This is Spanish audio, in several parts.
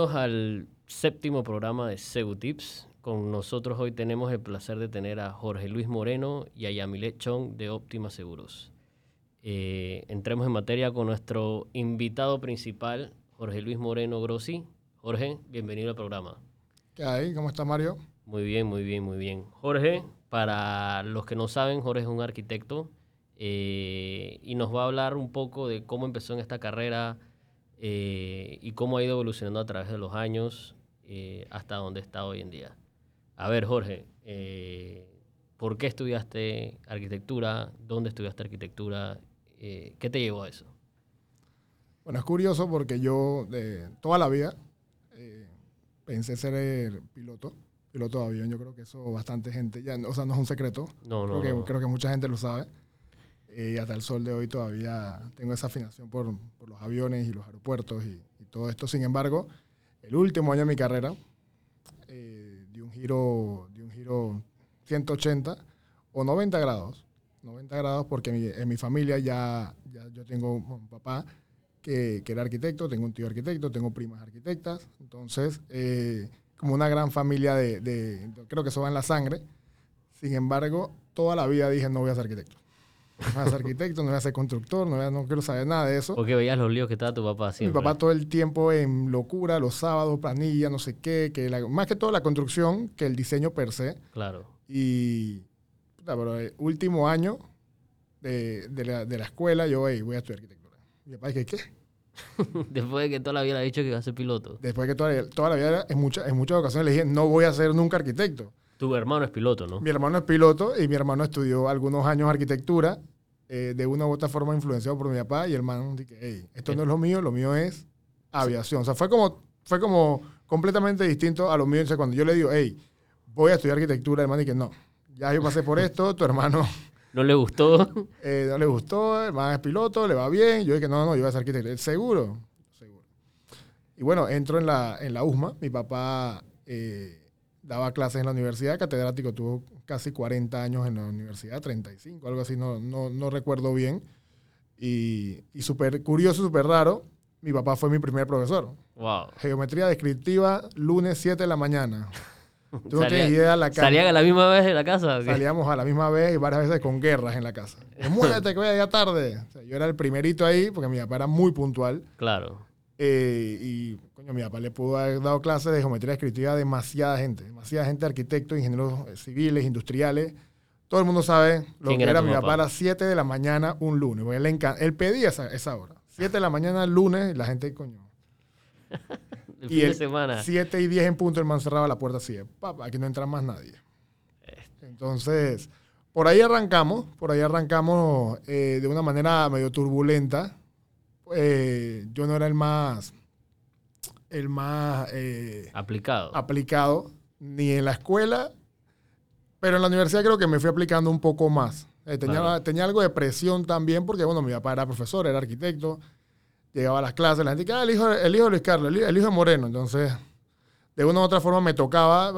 bienvenidos al séptimo programa de Segu Tips. Con nosotros hoy tenemos el placer de tener a Jorge Luis Moreno y a Yamilet Chong de Óptima Seguros. Eh, entremos en materia con nuestro invitado principal, Jorge Luis Moreno Grossi. Jorge, bienvenido al programa. ¿Qué hay? ¿Cómo está Mario? Muy bien, muy bien, muy bien. Jorge, para los que no saben, Jorge es un arquitecto eh, y nos va a hablar un poco de cómo empezó en esta carrera eh, y cómo ha ido evolucionando a través de los años eh, hasta donde está hoy en día. A ver, Jorge, ¿por qué estudiaste arquitectura? ¿Dónde estudiaste arquitectura? ¿Qué te llevó a eso? Bueno, es curioso porque yo de toda la vida pensé ser piloto, piloto de avión. Yo creo que eso bastante gente, ya, o sea, no es un secreto. No, no. Creo, Que, creo que mucha gente lo sabe. Y hasta el sol de hoy todavía tengo esa afinación por, por los aviones y los aeropuertos y, todo esto. Sin embargo, el último año de mi carrera eh, di, un giro, de un giro 180 o 90 grados. 90 grados porque en mi familia ya, yo tengo un papá que, que, era arquitecto, tengo un tío arquitecto, tengo primas arquitectas. Entonces, eh, como una gran familia de, de, creo que eso va en la sangre. Sin embargo, toda la vida dije, no voy a ser arquitecto. No ser arquitecto, no voy a ser constructor, no, no quiero saber nada de eso. Porque veías los líos que estaba tu papá haciendo. Mi papá todo el tiempo en locura, los sábados, planilla, no sé qué, que más que todo la construcción que el diseño per se. Claro. Y, pero el último año de, de, la, de la, escuela, yo voy a estudiar arquitectura. Mi papá dije, ¿qué? Después de que toda la vida le ha dicho que iba a ser piloto. Después de que toda, toda la vida, en, muchas en muchas ocasiones le dije, no voy a ser nunca arquitecto. Tu hermano es piloto, ¿no? Mi hermano es piloto y mi hermano estudió algunos años arquitectura, eh, de una u otra forma influenciado por mi papá y el hermano dije, hey, esto no es lo mío, lo mío es aviación. O sea, fue como, fue como completamente distinto a lo mío. O cuando yo le digo, hey, voy a estudiar arquitectura, el hermano dije, no, ya yo pasé por esto, tu hermano... ¿No le gustó? Eh, no le gustó, el hermano es piloto, le va bien. Yo dije, no, no, yo voy a ser arquitecto. ¿Seguro? Seguro. Y bueno, entro en la, en la USMA. Mi papá... Eh, daba clases en la universidad, catedrático, tuvo casi 40 años en la universidad, 35, algo así, no, no, no recuerdo bien. Y, y súper curioso, súper raro, mi papá fue mi primer profesor. Wow. Geometría descriptiva, lunes 7 de la mañana. Tú idea la ¿Salían a la misma vez en la casa? Salíamos a la misma vez y varias veces con guerras en la casa. Muévete que voy a llegar tarde. yo era el primerito ahí porque mi papá era muy puntual. Claro. Eh, y coño, mi papá le pudo haber dado clases de geometría descriptiva a demasiada gente, demasiada gente, arquitectos, ingenieros eh, civiles, industriales. Todo el mundo sabe lo que era, mi papá? a las 7 de la mañana un lunes. Él, él pedía esa, esa hora. 7 de la mañana el lunes la gente, coño. el y fin de semana. 7 y 10 en punto, el man cerraba la puerta así. Papá, aquí no entra más nadie. Este. Entonces, por ahí arrancamos, por ahí arrancamos eh, de una manera medio turbulenta eh, yo no era el más, el más eh, aplicado. aplicado, ni en la escuela, pero en la universidad creo que me fui aplicando un poco más. Eh, tenía, tenía algo de presión también, porque bueno, mi papá era profesor, era arquitecto, llegaba a las clases, la gente, ah, el hijo, el hijo de Luis Carlos, el, hijo de Moreno, entonces de una u otra forma me tocaba,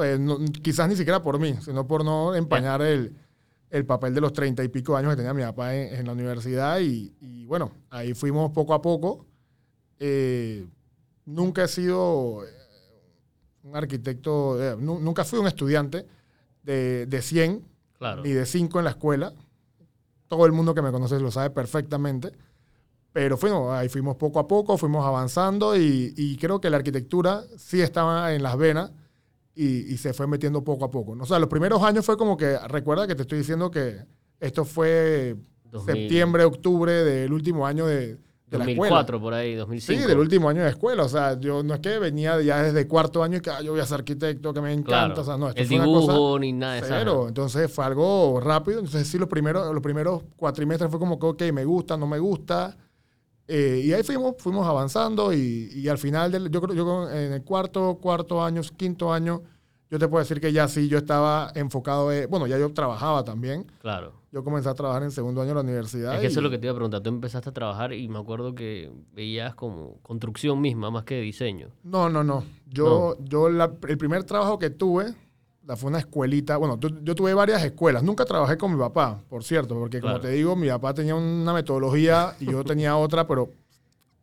quizás ni siquiera por mí, sino por no empañar el, el papel de los treinta y pico años que tenía mi papá en, la universidad y, bueno, ahí fuimos poco a poco. Eh, nunca he sido eh, un arquitecto, eh, nunca fui un estudiante de, de 100 ni de 5 en la escuela. Todo el mundo que me conoce lo sabe perfectamente. Pero fuimos, ahí fuimos poco a poco, fuimos avanzando y, y creo que la arquitectura sí estaba en las venas y, se fue metiendo poco a poco. O sea, los primeros años fue como que, recuerda que te estoy diciendo que esto fue septiembre, octubre del último año de, de 2004 por ahí, 2005. Sí, del último año de escuela. O sea, yo no es que venía ya desde cuarto año y que ah, yo voy a ser arquitecto, que me encanta. O sea, no, esto El dibujo ni nada de eso. Entonces fue algo rápido. Entonces sí, los primeros, los primeros cuatrimestres fue como que, ok, me gusta, no me gusta. Eh, y ahí fuimos, fuimos avanzando y, y, al final, del, yo creo, yo en el cuarto, cuarto año, quinto año, yo te puedo decir que ya sí, yo estaba enfocado, bueno, ya yo trabajaba también. Claro. Yo comencé a trabajar en segundo año de la universidad. Es que eso es lo que te iba a preguntar. Tú empezaste a trabajar y me acuerdo que veías como construcción misma más que diseño. No, no, no. Yo, yo el primer trabajo que tuve fue una escuelita. Bueno, yo, tuve varias escuelas. Nunca trabajé con mi papá, por cierto, porque como te digo, mi papá tenía una metodología y yo tenía otra, pero,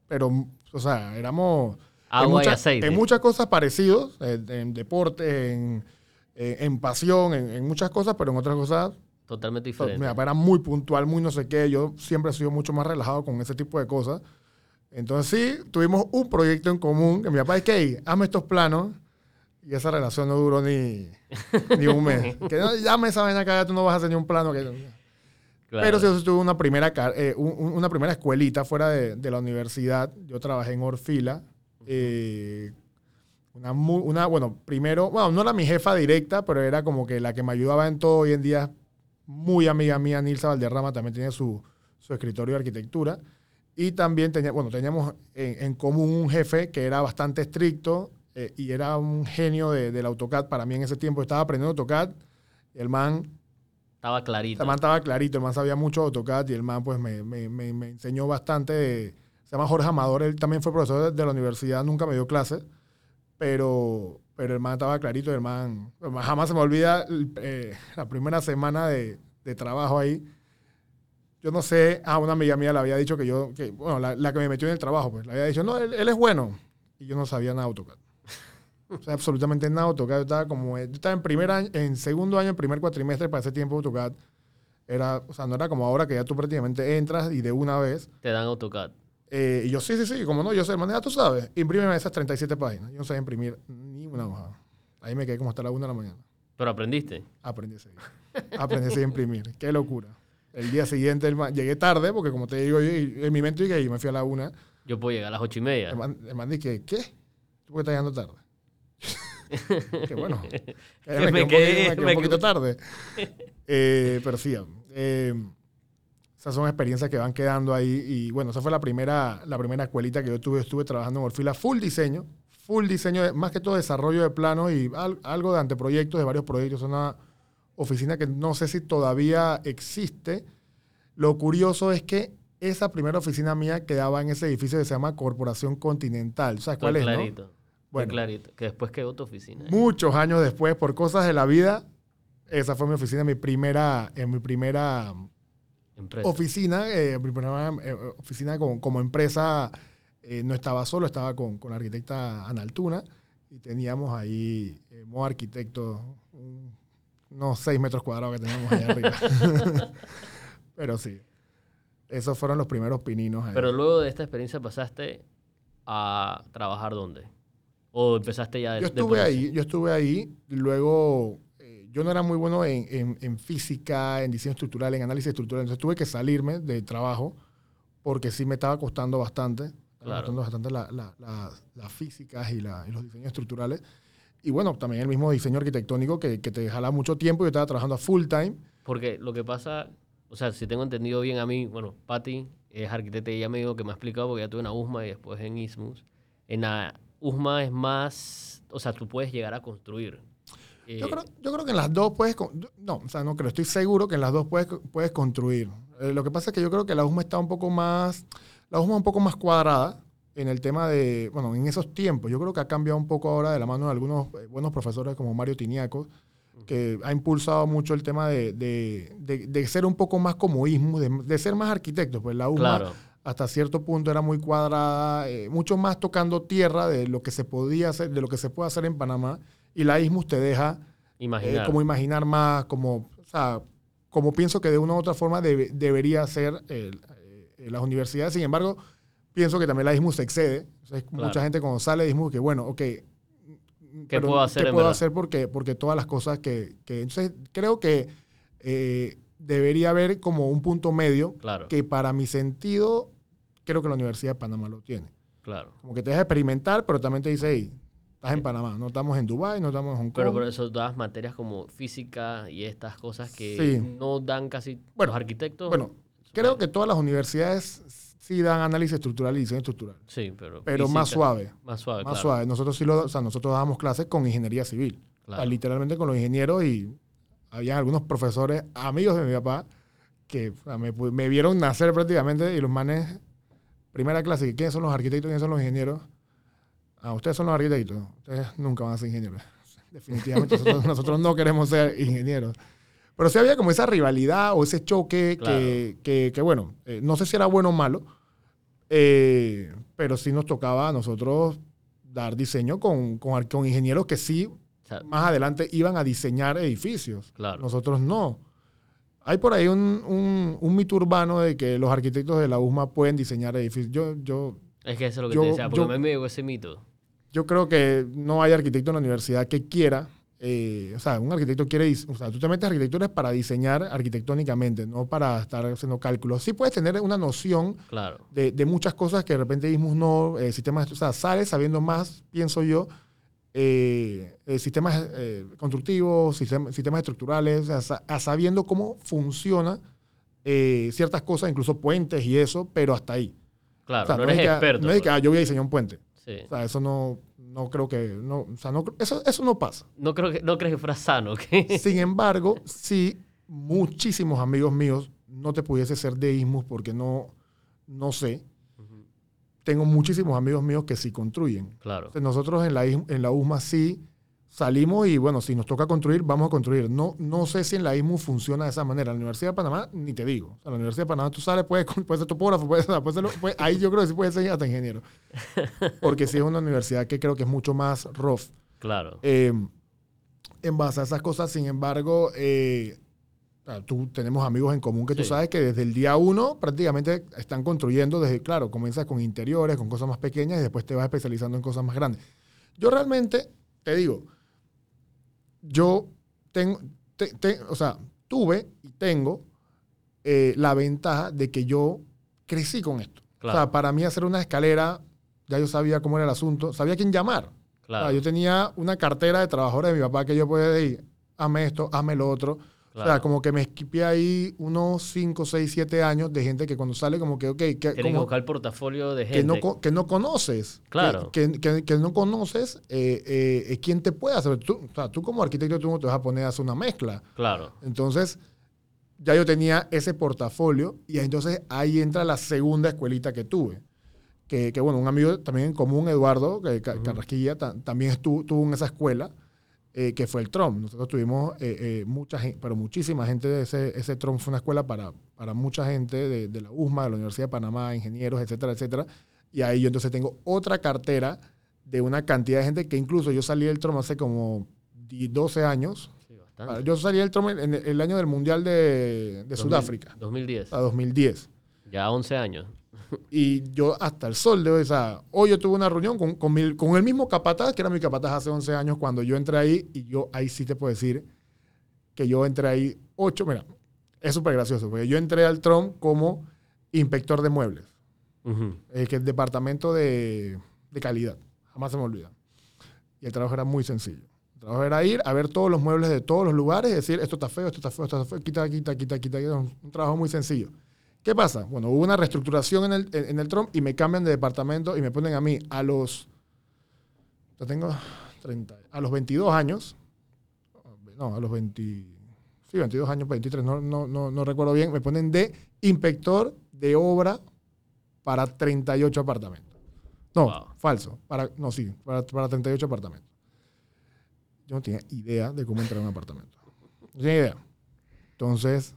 pero, o sea, éramos... Agua en y aceite. En muchas cosas parecidos, en, en deporte, en, en, pasión, en, muchas cosas, pero en otras cosas Totalmente mi diferente. papá era muy puntual, muy no sé qué. Yo siempre he sido mucho más relajado con ese tipo de cosas. Entonces sí, tuvimos un proyecto en común. Que mi papá es que, hazme estos planos. Y esa relación no duró ni, ni un mes. que no, llame esa vaina tú no vas a hacer ni un plano. Que, Claro. Pero sí, yo tuve una primera, eh, un- un- una primera escuelita fuera de, de la universidad. Yo trabajé en Orfila. eh, una, una, bueno, primero, bueno, no era mi jefa directa, pero era como que la que me ayudaba en todo. Hoy en día, muy amiga mía, Nilsa Valderrama, también tiene su, su escritorio de arquitectura. Y también tenía, bueno, teníamos en, en común un jefe que era bastante estricto eh, y era un genio de- del AutoCAD. Para mí en ese tiempo estaba aprendiendo AutoCAD. Y el man Estaba clarito. el man estaba clarito, el man sabía mucho de AutoCAD y el man pues me, me- me- me enseñó bastante. de- se llama Jorge Amador, él también fue profesor de, de la universidad, nunca me dio clases, pero, pero el man estaba clarito el man, el man jamás se me olvida eh, la primera semana de, de trabajo ahí. Yo no sé, a una amiga mía le había dicho que yo, que, bueno, la, la que me metió en el trabajo, pues le había dicho, no, él, él es bueno. Y yo no sabía nada de AutoCAD. O sea, absolutamente nada AutoCAD. Estaba como, yo estaba en primer año, en segundo año, en primer cuatrimestre, para ese tiempo AutoCAD era, o sea, no era como ahora que ya tú prácticamente entras y de una vez. Te dan AutoCAD. eh, y yo, sí, sí, sí, como no, yo sé, manera, tú sabes, imprímeme esas 37 páginas. Yo no sabía imprimir ni una hoja. Ahí me quedé como hasta la una de la mañana. Pero aprendiste. Aprendí a seguir. Aprendí a imprimir. Qué locura. El día siguiente el llegué tarde, porque como te digo, yo- en mi mente dije, yo me fui a la una. Yo puedo llegar a las ocho y media. El man, el man dije, ¿qué? ¿Tú estás llegando tarde? Que bueno, que me, Me quedé un poquito, me quedé un me poquito tarde. Eh, pero sí, eh, esas son experiencias que van quedando ahí. Y bueno, esa fue la primera, la primera escuelita que yo tuve. Estuve trabajando en Orfila, full diseño, full diseño, más que todo desarrollo de planos y al- algo de anteproyectos, de varios proyectos. Es una oficina que no sé si todavía existe. Lo curioso es que esa primera oficina mía quedaba en ese edificio que se llama Corporación Continental. ¿Sabes cuál Estoy es? no? clarito. Estoy Bueno. clarito. Que después quedó tu oficina. Muchos años después, por cosas de la vida, esa fue mi oficina, mi primera, en mi primera Empresa. oficina, eh, mi primera eh, oficina como, como empresa. eh, no estaba solo, estaba con, con la arquitecta Analtuna y teníamos ahí, eh, modo arquitecto, un- unos seis metros cuadrados que teníamos allá arriba. Pero sí, esos fueron los primeros pininos. ahí. Pero luego de esta experiencia pasaste a trabajar dónde? ¿O empezaste ya de, yo de estuve eso? ahí, yo estuve ahí, luego eh, yo no era muy bueno en, en- en física, en diseño estructural, en análisis estructural, entonces tuve que salirme del trabajo porque sí me estaba costando bastante, Claro. costando bastante la- la- la- las físicas y, la- y los diseños estructurales. Y bueno, también el mismo diseño arquitectónico que, que te jala mucho tiempo, yo estaba trabajando a full time. Porque lo que pasa, o sea, si tengo entendido bien a mí, bueno, Patty es arquitecta y ella me dijo que me ha explicado porque ya tuve en la USMA y después en ISMUS. En la USMA es más, o sea, tú puedes llegar a construir. Eh, Yo creo, yo creo que en las dos puedes, no, o sea, no creo, estoy seguro que en las dos puedes, puedes construir. Eh, lo que pasa es que yo creo que la USMA está un poco más, la USMA un poco más cuadrada en el tema de, bueno, en esos tiempos. Yo creo que ha cambiado un poco ahora de la mano de algunos eh, buenos profesores como Mario Tiniaco, que ha impulsado mucho el tema de, de- de- de ser un poco más como ISMU, de, ser más arquitectos. Pues la USMA Claro, hasta cierto punto era muy cuadrada, eh, mucho más tocando tierra de lo que se podía hacer, de lo que se puede hacer en Panamá. Y la ISMUS te deja eh, imaginar. como imaginar más, como, o sea, como pienso que de una u otra forma debe- debería ser eh, las universidades. Sin embargo, pienso que también la ISMU se excede. O sea, Claro. Mucha gente cuando sale de ISMU que, bueno, ok. ¿Qué puedo hacer ¿Qué puedo verdad? hacer? Porque, porque todas las cosas que, que- Entonces, creo que debería haber como un punto medio claro, que para mi sentido, creo que la Universidad de Panamá lo tiene. claro. Como que te deja experimentar, pero también te dice, hey, estás en Panamá, no estamos en Dubái, no estamos en Hong Kong. Pero por eso todas materias como física y estas cosas que Sí. no dan casi Bueno, los arquitectos. Bueno, creo que todas las universidades sí dan análisis estructural y diseño estructural, sí, pero, pero más suave, Más suave, más claro, suave. Nosotros sí lo, o sea, nosotros dábamos clases con ingeniería civil, o sea, claro. literalmente con los ingenieros y había algunos profesores, amigos de mi papá, que o sea, me, me vieron nacer prácticamente y los manes, primera clase, ¿quiénes son los arquitectos? ¿Quiénes son los ingenieros? Ah, ustedes son los arquitectos, ustedes nunca van a ser ingenieros. Definitivamente nosotros, nosotros no queremos ser ingenieros. Pero sí había como esa rivalidad o ese choque Claro. que, que, que, bueno, eh, no sé si era bueno o malo, eh, pero sí nos tocaba a nosotros dar diseño con, con, con ingenieros que sí, más adelante iban a diseñar edificios. Claro. Nosotros no. Hay por ahí un, un, mito urbano de que los arquitectos de la USMA pueden diseñar edificios. Yo, yo, es que eso es lo que te decía, porque a mí me llegó ese mito. Yo creo que no hay arquitecto en la universidad que quiera eh, o sea, un arquitecto quiere, o sea, tú te metes a arquitectura para diseñar arquitectónicamente, no para estar haciendo cálculos. Sí puedes tener una noción claro. de, de, muchas cosas que de repente mismos no, eh, sistemas, o sea, sales sabiendo más, pienso yo, eh, sistemas constructivos, sistemas, sistemas estructurales, sea, sabiendo cómo funciona ciertas cosas, incluso puentes y eso, pero hasta ahí. Claro, no, eres experto. No es que ah, yo voy a diseñar un puente. Sí. O sea, eso no, no creo que, no, o sea, no, eso, eso no pasa. No, creo que, no crees que fuera sano. Sin embargo, sí, muchísimos amigos míos no te pudiese ser de ISMUS porque no, no sé. Tengo muchísimos amigos míos que sí construyen. Claro. nosotros en la, en la USMA sí salimos y bueno, si nos toca construir, vamos a construir. No, no sé si en la ISMU funciona de esa manera. En la Universidad de Panamá, ni te digo. en la Universidad de Panamá tú sales, puedes, puedes ser topógrafo, puedes, puedes, ahí yo creo que sí puedes ser hasta ingeniero. Porque sí es una universidad que creo que es mucho más rough. Claro. Eh, en base a esas cosas, sin embargo, eh, tú tenemos amigos en común que tú sabes que desde el día uno prácticamente están construyendo desde, claro, comienzas con interiores, con cosas más pequeñas y después te vas especializando en cosas más grandes. Yo realmente, te digo, yo tengo, o sea, tuve y tengo eh, la ventaja de que yo crecí con esto. O sea, para mí hacer una escalera, ya yo sabía cómo era el asunto, sabía quién llamar. Claro. yo tenía una cartera de trabajadores de mi papá que yo podía decir, hazme esto, hazme lo otro. O sea, como que me esquipé ahí unos 5, 6, 7 años de gente que cuando sale como que, ok... Que, que buscar el portafolio de gente. Que no, que no conoces. Claro. Que, que no conoces eh, eh, quién te puede hacer. Tú, o sea, tú como arquitecto tú no te vas a poner a hacer una mezcla. Claro. Entonces, ya yo tenía ese portafolio y entonces ahí entra la segunda escuelita que tuve. Que, que bueno, un amigo también en común, Eduardo que, Carrasquilla, también estuvo, tuvo en esa escuela. Eh, que fue el TROM. Nosotros tuvimos eh, eh, mucha gente, pero muchísima gente de ese, ese TROM fue una escuela para, para mucha gente de, de, la USMA, de la Universidad de Panamá, ingenieros, etcétera, etcétera. Y ahí yo entonces tengo otra cartera de una cantidad de gente que incluso yo salí del TROM hace como 12 años. Sí, bastante. Yo salí del TROM en el año del Mundial de, de Sudáfrica. 2010. A 2010. Ya 11 años. Y yo hasta el sol de hoy, o sea, hoy yo tuve una reunión con, con, el mismo capataz, que era mi capataz hace 11 años cuando yo entré ahí, y yo ahí sí te puedo decir que yo entré ahí 8, mira, es súper gracioso, porque yo entré al TROM como inspector de muebles, eh, que es departamento de, de calidad, jamás se me olvida. Y el trabajo era muy sencillo. El trabajo era ir a ver todos los muebles de todos los lugares y decir, esto está feo, esto está feo, esto está feo, quita, quita, quita, quita. quita. Un trabajo muy sencillo. ¿Qué pasa? Bueno, hubo una reestructuración en el, en, el Trump y me cambian de departamento y me ponen a mí a los. Ya tengo 30. A los 22 años. No, a los 20. Sí, 22 años, 23, no, no, no, no recuerdo bien. Me ponen de inspector de obra para 38 apartamentos. No, falso. Para, no, sí, para, para 38 apartamentos. Yo no tenía idea de cómo entrar a un apartamento. No tenía idea. Entonces,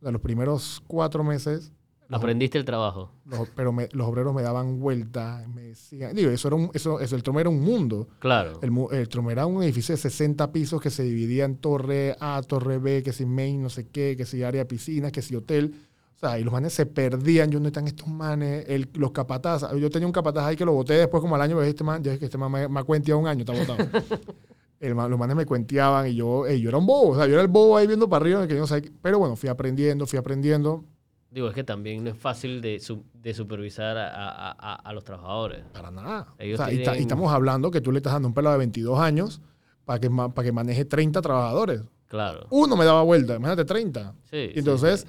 de los primeros cuatro meses. Aprendiste el trabajo. pero los obreros me daban vuelta, me decían, digo, eso era un, eso, el Trom era un mundo. Claro. El, el Trom era un edificio de 60 pisos que se dividía en torre A, torre B, que si main, no sé qué, que si área de piscina, que si hotel. O sea, y los manes se perdían. Yo, ¿dónde están estos manes? El, los capataz. Yo tenía un capataz ahí que lo boté después como al año, pero este man, ya es que este man me, me ha cuenteado un año, está botado. los manes me cuenteaban y yo, yo era un bobo, o sea, yo era el bobo ahí viendo para arriba, que yo no sé, pero bueno, fui aprendiendo, fui aprendiendo. Digo, es que también no es fácil de, de supervisar a, a, a, los trabajadores. Para nada. y, estamos hablando que tú le estás dando un pelado de 22 años para que, para que maneje 30 trabajadores. Claro. Uno me daba vuelta, imagínate 30. Sí, y entonces,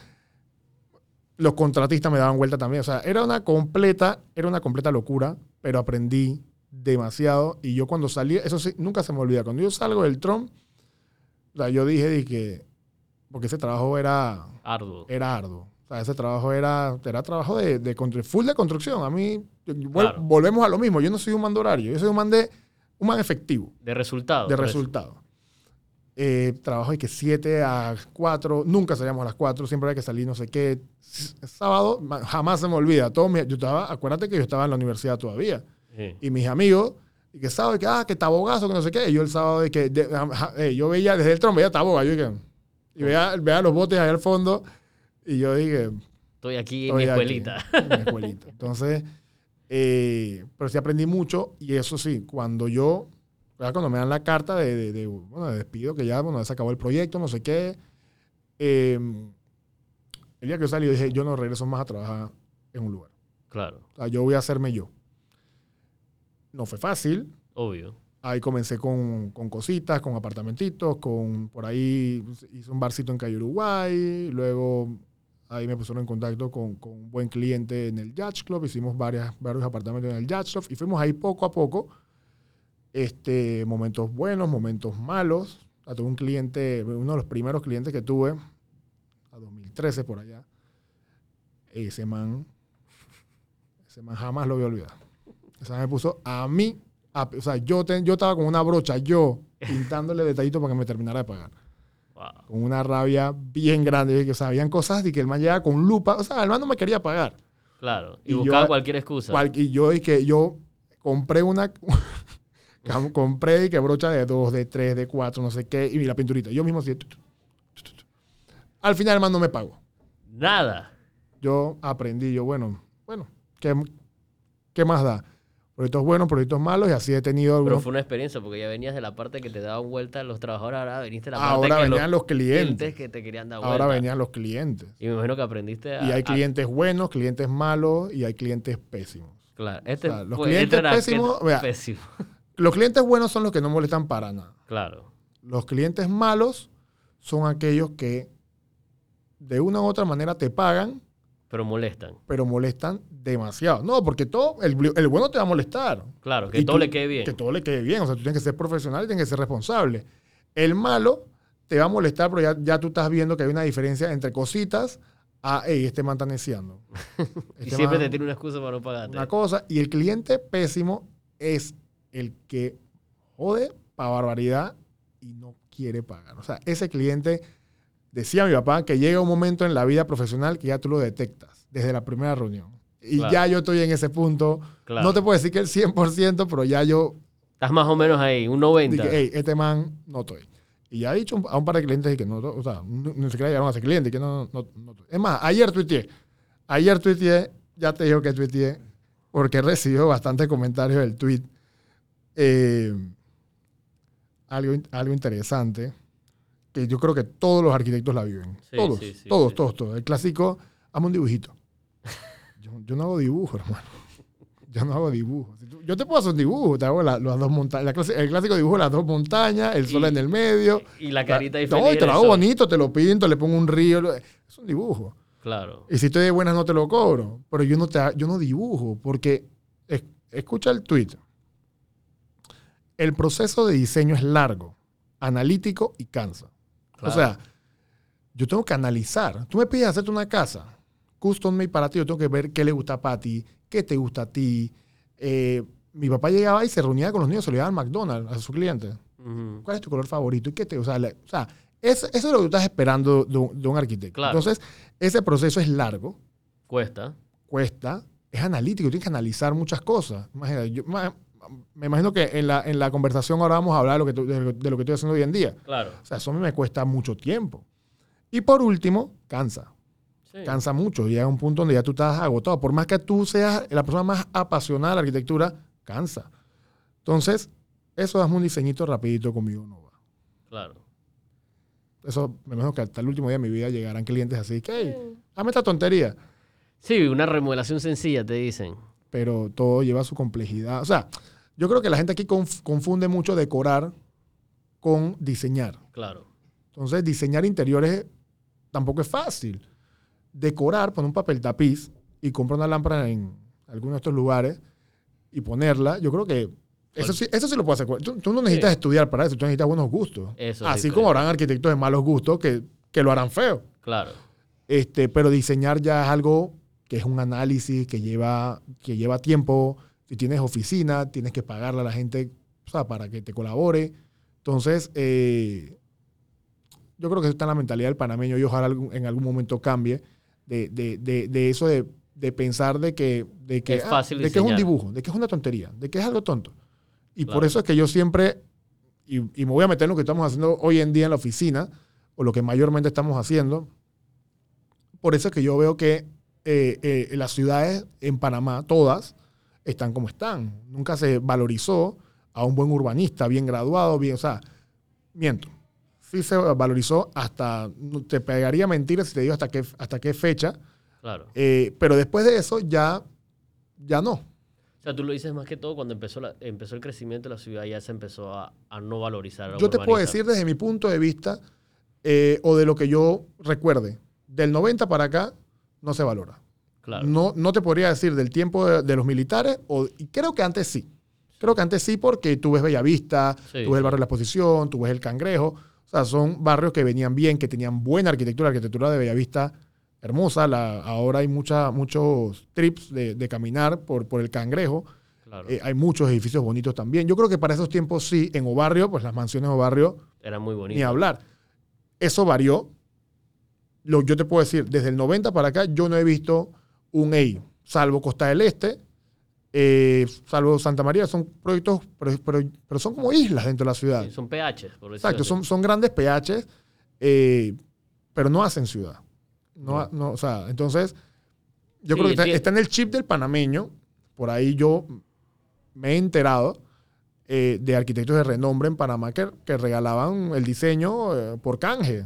los contratistas me daban vuelta también. O sea, era una completa, era una completa locura, pero aprendí, demasiado. Y yo cuando salí, eso sí, nunca se me olvida. Cuando yo salgo del Trump, yo dije que, porque ese trabajo era arduo. Era arduo. O sea, ese trabajo era, era trabajo de, de full de construcción. A mí, volvemos a lo mismo. Yo no soy un mando horario, yo soy un man de, un man efectivo. De resultado. De resultado. Eh, trabajo de que 7 a 4, nunca salíamos a las 4, siempre había que salir no sé qué. Sábado, jamás se me olvida. Todo yo estaba, acuérdate que yo estaba en la universidad todavía. Y mis amigos, y que sábado, que, ah, que tabogazo, que no sé qué. Y yo el sábado, de que eh, yo veía desde el tron, veía taboga, yo dije, y veía, veía los botes ahí al fondo, y yo dije, Estoy aquí en mi escuelita. en mi escuelita. Entonces, eh, pero sí aprendí mucho, y eso sí, cuando yo, cuando me dan la carta de, de, bueno, de despido, que ya, bueno, se acabó el proyecto, no sé qué, eh, el día que yo salí, dije, yo no regreso más a trabajar en un lugar. Claro. O sea, yo voy a hacerme yo. No fue fácil. Obvio. Ahí comencé con, con cositas, con apartamentitos, con por ahí hice un barcito en Calle Uruguay, luego ahí me pusieron en contacto con, con, un buen cliente en el Yacht Club, hicimos varias, varios apartamentos en el Yacht Club y fuimos ahí poco a poco, este, momentos buenos, momentos malos. tuve un cliente, uno de los primeros clientes que tuve, 2013 por allá. Ese man, ese man jamás lo voy a olvidar. Ese man me puso a mí, o sea, yo, yo estaba con una brocha, yo pintándole detallitos para que me terminara de pagar. Con una rabia bien grande, que sabían cosas y que el man llegaba con lupa, o sea, el man no me quería pagar. Claro, y, buscaba cualquier excusa. y yo, y que yo compré una, compré y que brocha de dos, de tres, de cuatro, no sé qué, y la pinturita. Yo mismo así, al final el man no me pagó. Nada. Yo aprendí, yo, bueno, bueno, ¿qué, qué más da? Proyectos buenos, proyectos malos, y así he tenido... Pero fue una experiencia, porque ya venías de la parte que te daban vuelta los trabajadores, ahora veniste de la parte ahora venían los, clientes. que te querían dar vuelta. Ahora venían los clientes. Y me imagino que aprendiste a... Y hay clientes buenos, clientes malos, y hay clientes pésimos. Claro. Este, los clientes pésimos... pésimo. Los clientes buenos son los que no molestan para nada. Claro. Los clientes malos son aquellos que de una u otra manera te pagan. Pero molestan. Pero molestan demasiado. No, porque todo, el, bueno te va a molestar. Claro, que todo le quede bien. Que todo le quede bien. O sea, tú tienes que ser profesional y tienes que ser responsable. El malo te va a molestar, pero ya, tú estás viendo que hay una diferencia entre cositas a, hey, este man está neciando. y este siempre te tiene una excusa para no pagarte. Una cosa. Y el cliente pésimo es el que jode para barbaridad y no quiere pagar. O sea, ese cliente decía mi papá que llega un momento en la vida profesional que ya tú lo detectas desde la primera reunión. Y ya yo estoy en ese punto. No te puedo decir que el 100%, pero ya yo... Estás más o menos ahí, un 90%. Dije, hey, este man no estoy. Y ya he dicho a un par de clientes que no, o sea, no, siquiera llegaron a ser clientes, que no, no, no, Es más, ayer tuiteé. Ayer tuiteé, ya te digo que tuiteé, porque recibió bastante comentarios del tweet. Eh, algo, algo interesante que yo creo que todos los arquitectos la viven. todos, todos, todos, todos. El clásico, hazme un dibujito. yo, no hago dibujo, hermano. Yo no hago dibujo. Yo te puedo hacer un dibujo, te hago las dos montañas. el clásico dibujo las dos montañas, el sol en el medio. Y la carita diferente. No, te lo hago bonito, te lo pinto, le pongo un río. Es un dibujo. Claro. Y si estoy de buenas no te lo cobro. Pero yo no, te, yo no dibujo porque, escucha el tweet. El proceso de diseño es largo, analítico y cansa. O sea, yo tengo que analizar. Tú me pides hacerte una casa, custom made para ti, yo tengo que ver qué le gusta para ti, qué te gusta a ti. Eh, mi papá llegaba y se reunía con los niños, se lo llevaba al McDonald's a sus clientes. ¿Cuál es tu color favorito? ¿Y qué te, o sea, o sea eso es lo que tú estás esperando de un, arquitecto. Entonces, ese proceso es largo. Cuesta. Cuesta. Es analítico, tienes que analizar muchas cosas. Imagínate, yo, me imagino que en la, en la conversación ahora vamos a hablar de lo, que, de, lo que estoy haciendo hoy en día. Claro. O sea, eso a mí me cuesta mucho tiempo. Y por último, cansa. Cansa mucho. Llega a un punto donde ya tú estás agotado. Por más que tú seas la persona más apasionada de la arquitectura, cansa. Entonces, eso es un diseñito rapidito conmigo no va. Claro. Eso, me imagino que hasta el último día de mi vida llegarán clientes así que, hey, hazme esta tontería. Sí, una remodelación sencilla, te dicen. Pero todo lleva su complejidad. O sea, yo creo que la gente aquí confunde mucho decorar con diseñar. Claro. Entonces, diseñar interiores tampoco es fácil. Decorar, poner un papel tapiz y comprar una lámpara en alguno de estos lugares y ponerla, yo creo que eso sí, eso sí lo puedes hacer. Tú, no necesitas estudiar para eso, tú necesitas buenos gustos. Así como habrán arquitectos de malos gustos que, que, lo harán feo. Claro. Este, pero diseñar ya es algo que es un análisis que lleva, que lleva tiempo, si tienes oficina, tienes que pagarle a la gente o sea, para que te colabore. Entonces, eh, yo creo que está en la mentalidad del panameño y ojalá en algún momento cambie de, de, de, eso de, de pensar de que, de que, Es fácil de que es un dibujo, de que es una tontería, de que es algo tonto. Y por eso es que yo siempre, y, y me voy a meter en lo que estamos haciendo hoy en día en la oficina, o lo que mayormente estamos haciendo, por eso es que yo veo que eh, eh, las ciudades en Panamá, todas, están como están. Nunca se valorizó a un buen urbanista, bien graduado, bien, o sea, miento. Sí se valorizó hasta, te pegaría mentiras si te digo hasta qué, hasta qué fecha, Claro. eh, pero después de eso ya, ya no. O sea, tú lo dices más que todo cuando empezó, la- empezó el crecimiento de la ciudad, ya se empezó a, a no valorizar. a Yo te puedo decir desde mi punto de vista, eh, o de lo que yo recuerde, del 90 para acá no se valora. Claro. No, no te podría decir del tiempo de, de los militares, o, y creo que antes sí. Creo que antes sí porque tú ves Bellavista, Sí, tú ves el barrio de la Exposición, tú ves el Cangrejo. O sea, son barrios que venían bien, que tenían buena arquitectura, la arquitectura de Bellavista hermosa. La, ahora hay mucha, muchos trips de, de caminar por, por el Cangrejo. claro. Eh, hay muchos edificios bonitos también. Yo creo que para esos tiempos sí, en Obarrio, pues las mansiones Obarrio, Era muy bonito. ni hablar. Eso varió. Lo, yo te puedo decir, desde el 90 para acá, yo no he visto un EI, salvo Costa del Este, eh, salvo Santa María, son proyectos, pero, pero- pero son como islas dentro de la ciudad. Sí, son PH, por decirlo Exacto, son, son grandes PHs, eh, pero no hacen ciudad. No, No. no, o sea, entonces, yo Sí, creo que está, en el chip del panameño. Por ahí yo me he enterado eh, de arquitectos de renombre en Panamá que, que regalaban el diseño por canje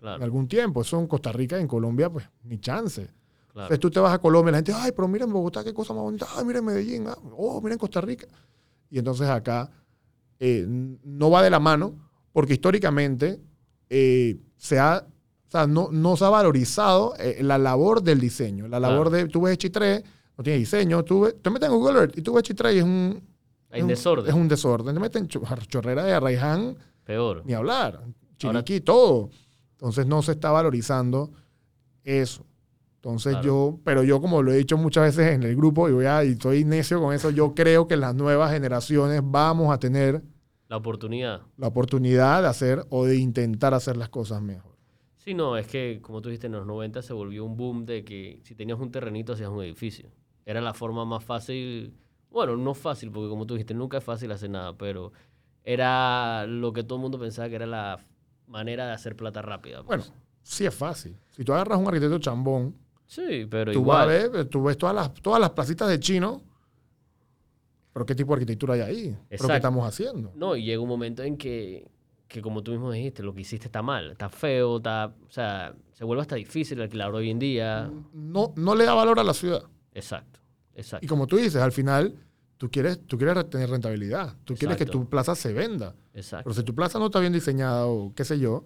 en Claro, algún tiempo. Eso en Costa Rica y en Colombia, pues ni chance. claro. Entonces tú te vas a Colombia y la gente, ay, pero mira en Bogotá qué cosa más bonita. Ay, mira en Medellín. ah, oh, mira en Costa Rica. Y entonces acá eh, no va de la mano porque históricamente eh, se ha, o sea, no, no se ha valorizado eh, la labor del diseño. La labor Claro. de, tú ves H3, no tiene diseño. Tú ves, te metes en Google Earth y tú ves H3 y es un, Hay es un- desorden. Es un desorden. Te meten en Cho- Chorrera de Arraiján, Peor. ni hablar. Chiriquí, todo. Entonces no se está valorizando eso. Entonces Claro. yo, pero yo como lo he dicho muchas veces en el grupo y voy a, y estoy necio con eso, yo creo que las nuevas generaciones vamos a tener La oportunidad. la oportunidad de hacer o de intentar hacer las cosas mejor. Sí, no, es que como tú dijiste, en los 90 se volvió un boom de que si tenías un terrenito hacías un edificio. Era la forma más fácil, bueno, no fácil, porque como tú dijiste, nunca es fácil hacer nada, pero era lo que todo el mundo pensaba que era la manera de hacer plata rápida. pues. Bueno, sí es fácil. Si tú agarras un arquitecto chambón, sí, pero tú vas a igual. ver, tú ves todas las, todas las placitas de chino, pero ¿qué tipo de arquitectura hay ahí? ¿Pero qué estamos haciendo? No, y llega un momento en que, que, como tú mismo dijiste, lo que hiciste está mal, está feo, está, o sea, se vuelve hasta difícil alquilar hoy en día. No, no le da valor a la ciudad. Exacto, Y exacto. como tú dices, al final tú quieres, tú quieres tener rentabilidad, tú quieres que tu plaza se venda. exacto. Pero si tu plaza no está bien diseñada o qué sé yo,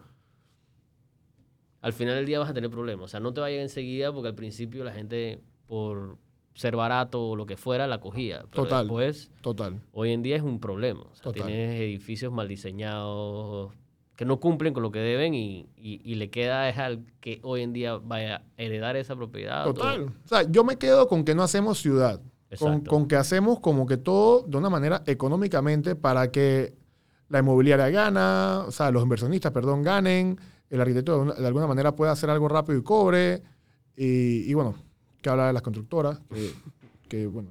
al final del día vas a tener problemas. O sea, no te va a llegar enseguida porque al principio la gente, por ser barato o lo que fuera, la cogía. Pero Total. después, total. hoy en día es un problema. O sea, Total. tienes edificios mal diseñados que no cumplen con lo que deben y, y- y le queda es al que hoy en día vaya a heredar esa propiedad. Total. O sea, yo me quedo con que no hacemos ciudad. Con, con que hacemos como que todo de una manera económicamente para que la inmobiliaria gana, o sea, los inversionistas, perdón, ganen, el arquitecto de, alguna- manera pueda hacer algo rápido y cobre. Y, y bueno, que habla de las constructoras, que, que, bueno,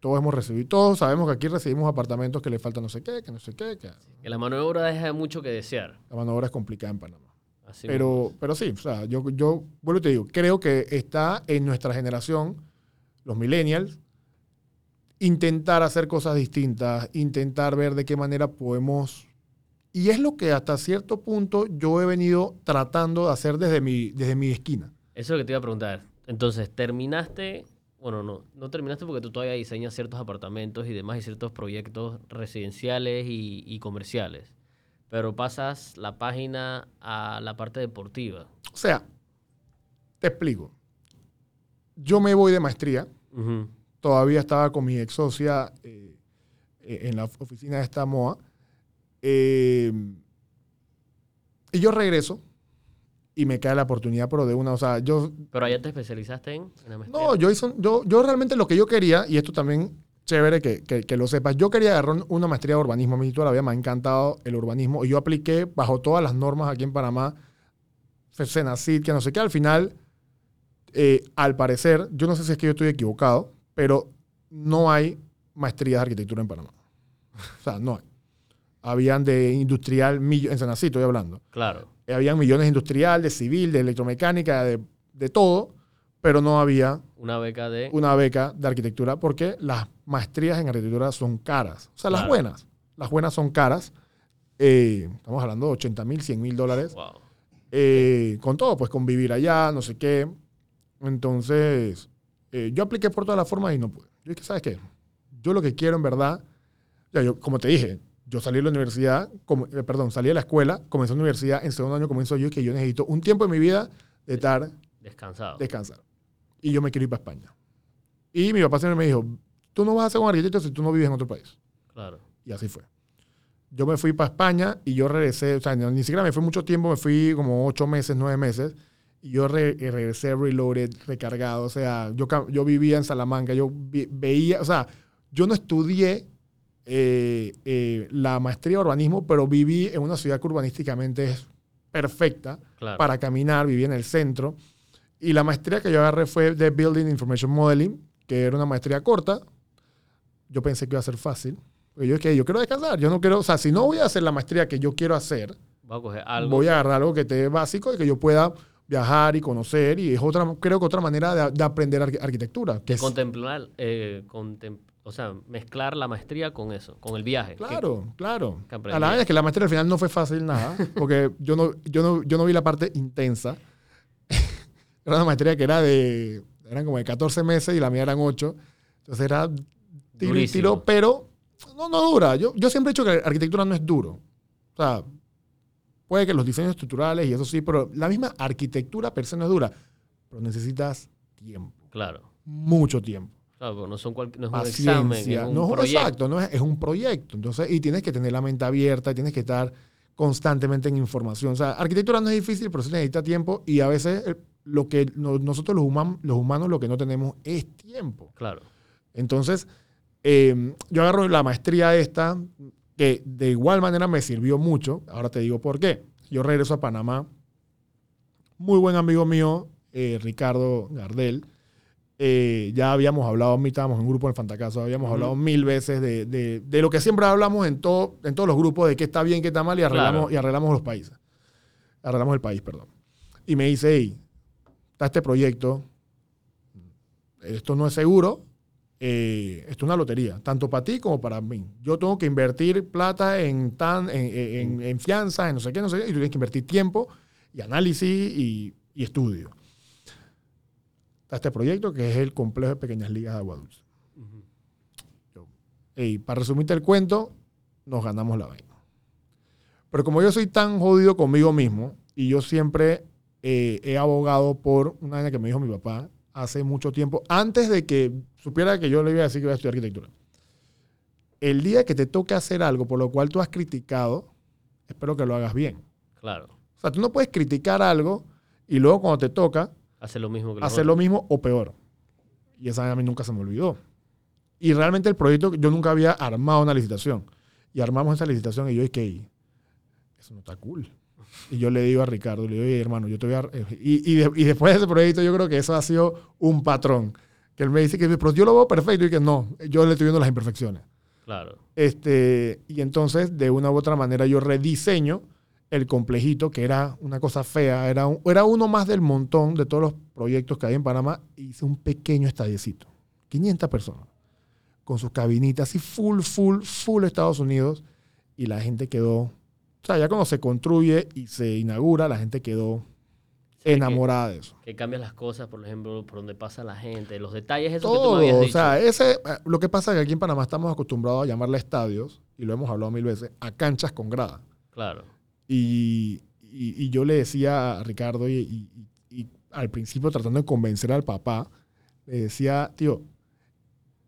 todos hemos recibido, todos sabemos que aquí recibimos apartamentos que le falta no sé qué, que no sé qué, que Que la mano de obra deja mucho que desear. la mano de obra es complicada en Panamá. Así. Pero, pero sí, o sea, yo, yo vuelvo y te digo, creo que está en nuestra generación, los millennials, intentar hacer cosas distintas, intentar ver de qué manera podemos... Y es lo que hasta cierto punto yo he venido tratando de hacer desde mi, desde mi esquina. Eso es lo que te iba a preguntar. Entonces, terminaste, bueno, no, no terminaste porque tú todavía diseñas ciertos apartamentos y demás y ciertos proyectos residenciales y, y comerciales. Pero pasas la página a la parte deportiva. O sea, te explico. Yo me voy de maestría, Ujú. Todavía estaba con mi ex socia eh, en la oficina de esta MOA. eh, y yo regreso y me cae la oportunidad, pero de una, o sea, yo, Pero allá te especializaste en, en la maestría. no, yo un- yo, yo realmente lo que yo quería, y esto también chévere que, que, que lo sepas, yo quería agarrar una maestría de urbanismo, a mí toda la vida me ha encantado el urbanismo, y yo apliqué bajo todas las normas aquí en Panamá, Senacid, que no sé qué, al final eh, al parecer, yo no sé si es que yo estoy equivocado, pero no hay maestrías de arquitectura en Panamá. O sea, no hay. Habían de industrial, en San estoy hablando. Claro. Habían millones de industrial, de civil, de electromecánica, de, de todo, pero no había una beca de una beca de arquitectura porque las maestrías en arquitectura son caras. O sea, las buenas. Las buenas son caras. Eh, estamos hablando de 80 mil, 100 mil dólares. Eh, con todo, pues con vivir allá, no sé qué. Entonces, eh, yo apliqué por todas las formas y no pude. Yo dije, ¿sabes qué? Yo lo que quiero en verdad, ya yo, como te dije, yo salí de la universidad, como, perdón, salí de la escuela, comencé la universidad, en segundo año comienzo yo que yo necesito un tiempo en mi vida de estar descansado. Descansar. Y yo me quiero ir para España. Y mi papá siempre me dijo, tú no vas a ser un arquitecto si tú no vives en otro país. Claro. Y así fue. Yo me fui para España y yo regresé, o sea, ni siquiera me fui mucho tiempo, me fui como ocho meses, nueve meses. Y yo regresé reloaded, recargado. O sea, yo, yo vivía en Salamanca, yo veía, o sea, yo no estudié eh, eh, la maestría de urbanismo, pero viví en una ciudad que urbanísticamente es perfecta para caminar, viví en el centro. Y la maestría que yo agarré fue de Building Information Modeling, que era una maestría corta. Yo pensé que iba a ser fácil. Porque yo, que yo quiero descansar. Yo no quiero, o sea, si no voy a hacer la maestría que yo quiero hacer, voy a, voy a agarrar algo que esté básico y que yo pueda viajar y conocer. Y es otra, creo que otra manera de, aprender arquitectura. Que contemplar, eh, o sea, mezclar la maestría con eso, con el viaje. Claro, claro. a la es que la maestría al final no fue fácil nada, porque yo no, yo no, yo no vi la parte intensa. Era una maestría que era de, eran como de 14 meses y la mía eran 8. Entonces era tiro y tiro, pero no, no dura. Yo, yo siempre he dicho que la arquitectura no es duro. O sea, puede que los diseños estructurales y eso sí, pero la misma arquitectura per se no es dura. Pero necesitas tiempo. Claro. Mucho tiempo. Claro, no, son no es un examen, es un no, proyecto. Exacto, no es, es, un proyecto. Entonces, y tienes que tener la mente abierta, tienes que estar constantemente en información. O sea, arquitectura no es difícil, pero se necesita tiempo y a veces lo que nosotros los, humanos, los humanos lo que no tenemos es tiempo. Claro. Entonces, em, yo agarro la maestría esta, que de igual manera me sirvió mucho. Ahora te digo por qué. Yo regreso a Panamá. Muy buen amigo mío, eh, Ricardo Gardel. Eh, ya habíamos hablado, estábamos en un grupo en Fantacaso, habíamos hablado mil veces de, de, lo que siempre hablamos en, todo, en todos los grupos, de qué está bien, qué está mal, y arreglamos, y arreglamos los países. Arreglamos el país, perdón. Y me dice, hey, está este proyecto, esto no es seguro, eh, esto es una lotería, tanto para ti como para mí. Yo tengo que invertir plata en, tan, en, en, fianza, en no sé qué, no sé qué, y tú tienes que invertir tiempo y análisis y, estudio. Está este proyecto que es el complejo de pequeñas ligas de agua dulce. para resumirte el cuento, nos ganamos la vaina. Pero como yo soy tan jodido conmigo mismo y yo siempre eh, he abogado por una vaina que me dijo mi papá hace mucho tiempo, antes de que supiera que yo le iba a decir que iba a estudiar arquitectura. El día que te toque hacer algo por lo cual tú has criticado, espero que lo hagas bien. Claro. O sea, tú no puedes criticar algo y luego cuando te toca, hacer lo mismo, hacer lo mismo o peor. Y esa a mí nunca se me olvidó. Y realmente el proyecto, yo nunca había armado una licitación. Y armamos esa licitación y yo dije, eso no está cool. Y yo le digo a Ricardo, le digo, hermano, yo te voy a... Y, y, después de ese proyecto yo creo que eso ha sido un patrón. Que él me dice que pero yo lo veo perfecto y que no, yo le estoy viendo las imperfecciones. Claro. Este, y entonces, de una u otra manera, yo rediseño el complejito, que era una cosa fea, era, era uno más del montón de todos los proyectos que hay en Panamá, hice un pequeño estadiecito, 500 personas, con sus cabinitas, así full, full, full Estados Unidos, y la gente quedó o sea, ya cuando se construye y se inaugura, la gente quedó enamorada de eso. Que cambian las cosas, por ejemplo, por donde pasa la gente, los detalles, eso que tú me habías dicho. O sea, ese, eh, lo que pasa es que aquí en Panamá estamos acostumbrados a llamarle estadios, y lo hemos hablado mil veces, a canchas con grada. Claro. Y, y, yo le decía a Ricardo, y, y, al principio tratando de convencer al papá, le decía, tío,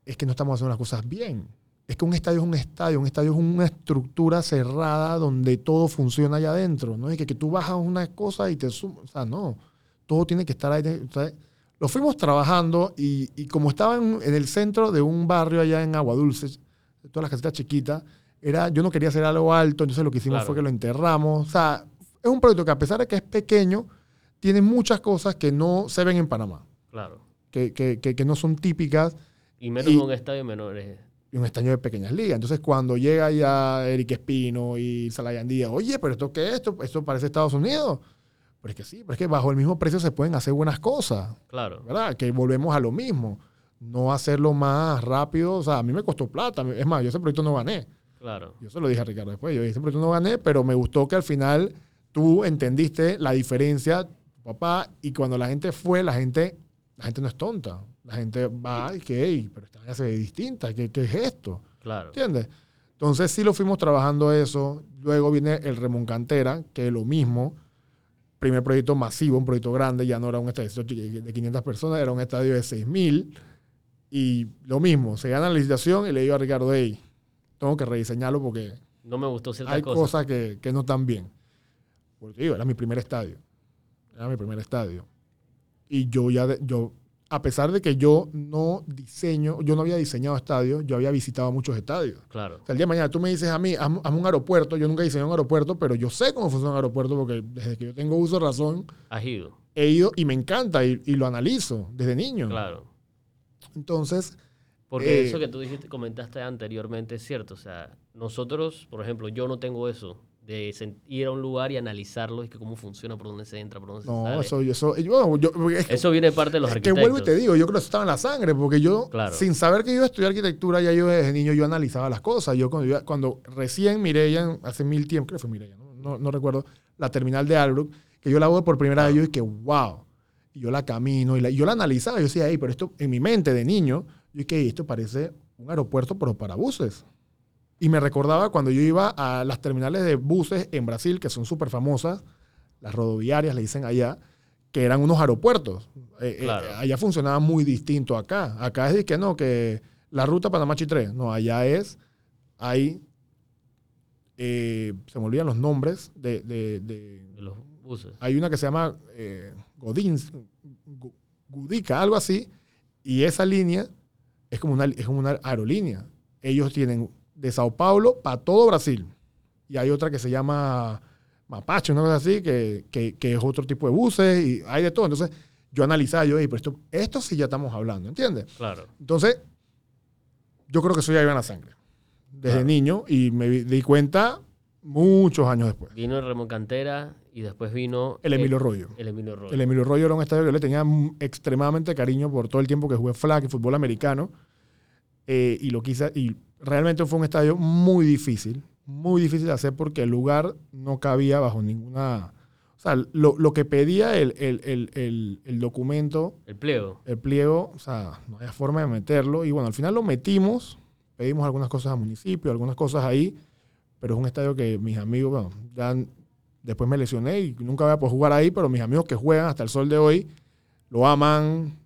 es que no estamos haciendo las cosas bien es que un estadio es un estadio, un estadio es una estructura cerrada donde todo funciona allá adentro, ¿no? Es que, que tú bajas una cosa y te sumas, o sea, no, todo tiene que estar ahí. lo fuimos trabajando y, como estaba en, el centro de un barrio allá en Agua Dulce, todas las casitas chiquitas, era, yo no quería hacer algo alto, entonces lo que hicimos fue que lo enterramos. O sea, es un proyecto que a pesar de que es pequeño, tiene muchas cosas que no se ven en Panamá. Claro. que, que- que- que no son típicas Y menos Y- un estadio menor. eh, y un estadio de pequeñas ligas. Entonces, cuando llega ya Eric Espino y Salayan Díaz, oye, pero ¿esto qué es? ¿Esto, esto parece Estados Unidos? Pero es que sí, pero es que bajo el mismo precio se pueden hacer buenas cosas, Claro. ¿verdad? Que volvemos a lo mismo. No hacerlo más rápido. O sea, a mí me costó plata. Es más, yo ese proyecto no gané. Claro. Yo se lo dije a Ricardo después. Yo dije, ese proyecto no gané, pero me gustó que al final tú entendiste la diferencia, papá, y cuando la gente fue, la gente, la gente no es tonta. La gente va y que, "Ey, pero esta vaina se ve distinta. ¿Qué, ¿Qué es esto? Claro. ¿Entiendes? Entonces sí lo fuimos trabajando eso. Luego viene el Remón Cantera, que es lo mismo. Primer proyecto masivo, un proyecto grande, ya no era un estadio de 500 personas, era un estadio de 6.000. Y lo mismo, se gana la licitación y le digo a Ricardo, hey, tengo que rediseñarlo porque No me gustó ciertas hay cosas. cosas que, que no están bien. Porque digo, era mi primer estadio. Era mi primer estadio. Y yo ya, de- yo, a pesar de que yo no diseño, yo no había diseñado estadios, yo había visitado muchos estadios. Claro. O sea, el día de mañana tú me dices a mí, hazme un aeropuerto, yo nunca diseñé un aeropuerto, pero yo sé cómo funciona un aeropuerto porque desde que yo tengo uso de razón, Has ido. he ido y me encanta y, y lo analizo desde niño. Claro. Entonces, Porque Eh, eso que tú dijiste, comentaste anteriormente es cierto. O sea, nosotros, por ejemplo, yo no tengo eso de ir a un lugar y analizarlo y que cómo funciona, por dónde se entra, por dónde se no, sale. eso, eso, yo, yo- es que- Eso viene de parte de los Es que arquitectos. vuelvo y te digo, yo creo que eso estaba en la sangre, porque yo, Claro. sin saber que iba a estudiar arquitectura, ya yo desde niño yo analizaba las cosas. Yo cuando, cuando recién miré ya en- hace mil tiempos, creo que fue Mireya, ¿no? No, no recuerdo, la terminal de Albrook, que yo la veo por primera vez, yo dije, wow. Y yo la camino y, la- yo la analizaba, yo decía, hey, pero esto en mi mente de niño, yo dije, esto parece un aeropuerto, pero para buses. Y me recordaba cuando yo iba a las terminales de buses en Brasil, que son súper famosas, las rodoviarias le dicen allá, que eran unos aeropuertos. Eh, eh, allá funcionaba muy distinto acá. Acá es de que no, que la ruta Panamá Chitré. No, allá es, hay, eh, se me olvidan los nombres de, de- de- De los buses. hay una que se llama Godins, Gu- Gudica, algo así, y esa línea es como una, es como una aerolínea. Ellos tienen de Sao Paulo para todo Brasil. Y hay otra que se llama Mapache, una cosa así, que, que- que es otro tipo de buses, y hay de todo. Entonces, yo analizaba, yo, "Ey, pero esto, esto sí ya estamos hablando, ¿entiendes? Claro. Entonces, yo creo que eso ya iba en la sangre, desde Claro. niño, y me di- cuenta muchos años después. Vino el Ramón Cantera y después vino... El Emilio Rollo. El Emilio Rollo. El Emilio Rollo era un estadio que yo le tenía extremadamente cariño por todo el tiempo que jugué flag y fútbol americano. Eh, y lo quise, y realmente fue un estadio muy difícil, muy difícil de hacer porque el lugar no cabía bajo ninguna. O sea, lo, lo que pedía el, el- el- el- el documento, El pliego. el pliego, o sea, no había forma de meterlo. Y bueno, al final lo metimos, pedimos algunas cosas al municipio, algunas cosas ahí, pero es un estadio que mis amigos, bueno, ya después me lesioné y nunca voy a poder jugar ahí, pero mis amigos que juegan hasta el sol de hoy lo aman.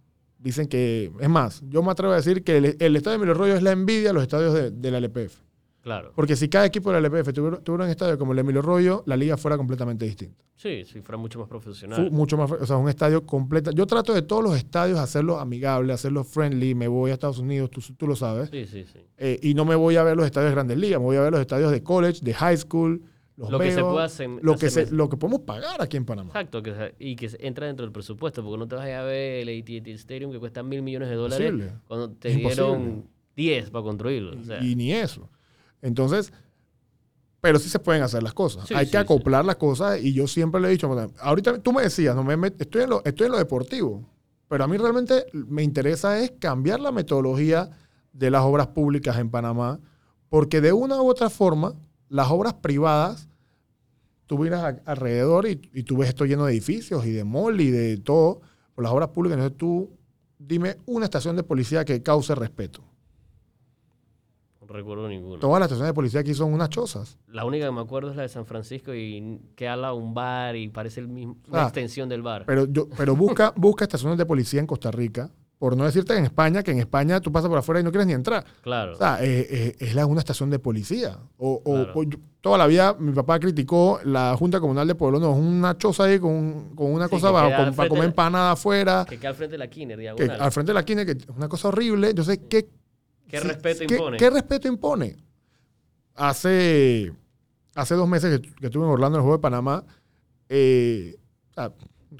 Dicen que, es más, yo me atrevo a decir que el, el estadio de Emilio Rollo es la envidia de los estadios de, de la LPF. Claro. Porque si cada equipo de la LPF tuviera, tuviera un estadio como el Emilio Rollo, la liga fuera completamente distinta. Sí, sí, fuera mucho más profesional. Mucho más, o sea, un estadio completo. Yo trato de todos los estadios hacerlos amigables, hacerlos friendly. Me voy a Estados Unidos, tú, tú lo sabes. Sí, sí, sí. Eh, y no me voy a ver los estadios de Grandes Ligas, me voy a ver los estadios de college, de high school, los Lo que se pueda hacer. lo, que se- lo que podemos pagar aquí en Panamá. Exacto, que, y que entra dentro del presupuesto, porque no te vas a ver el AT&T Stadium que cuesta mil millones de dólares Imposible. cuando te Es imposible. dieron 10 para construirlo. O sea, y ni eso. Entonces, pero sí se pueden hacer las cosas. Sí, Hay sí, que acoplar las cosas y yo siempre le he dicho, ahorita tú me decías, no me met- estoy, en lo, estoy en lo deportivo, pero a mí realmente me interesa es cambiar la metodología de las obras públicas en Panamá, porque de una u otra forma, las obras privadas, tú miras a- alrededor y, y tú ves esto lleno de edificios y de mall y de todo, por las obras públicas, entonces tú dime una estación de policía que cause respeto. no recuerdo ninguno. Todas las estaciones de policía aquí son unas chozas. La única que me acuerdo es la de San Francisco y que al lado un bar y parece el mismo, una Ah, extensión del bar. Pero, yo, pero busca, busca estaciones de policía en Costa Rica, por no decirte en España, que en España tú pasas por afuera y no quieres ni entrar. claro. O sea, eh, eh, es la, una estación de policía. O, o- Claro. o yo- toda la vida mi papá criticó la Junta Comunal de Pueblo. No, es una choza ahí con, con una Sí, cosa que con- para frente comer empanada afuera, que queda al frente de la Kiner, que diagonal. al frente de la esquina, que es una cosa horrible. Entonces, ¿qué, ¿Qué respeto ¿qué- impone? ¿Qué respeto impone? Hace, hace dos meses que, que estuve en Orlando en el Juego de Panamá, eh,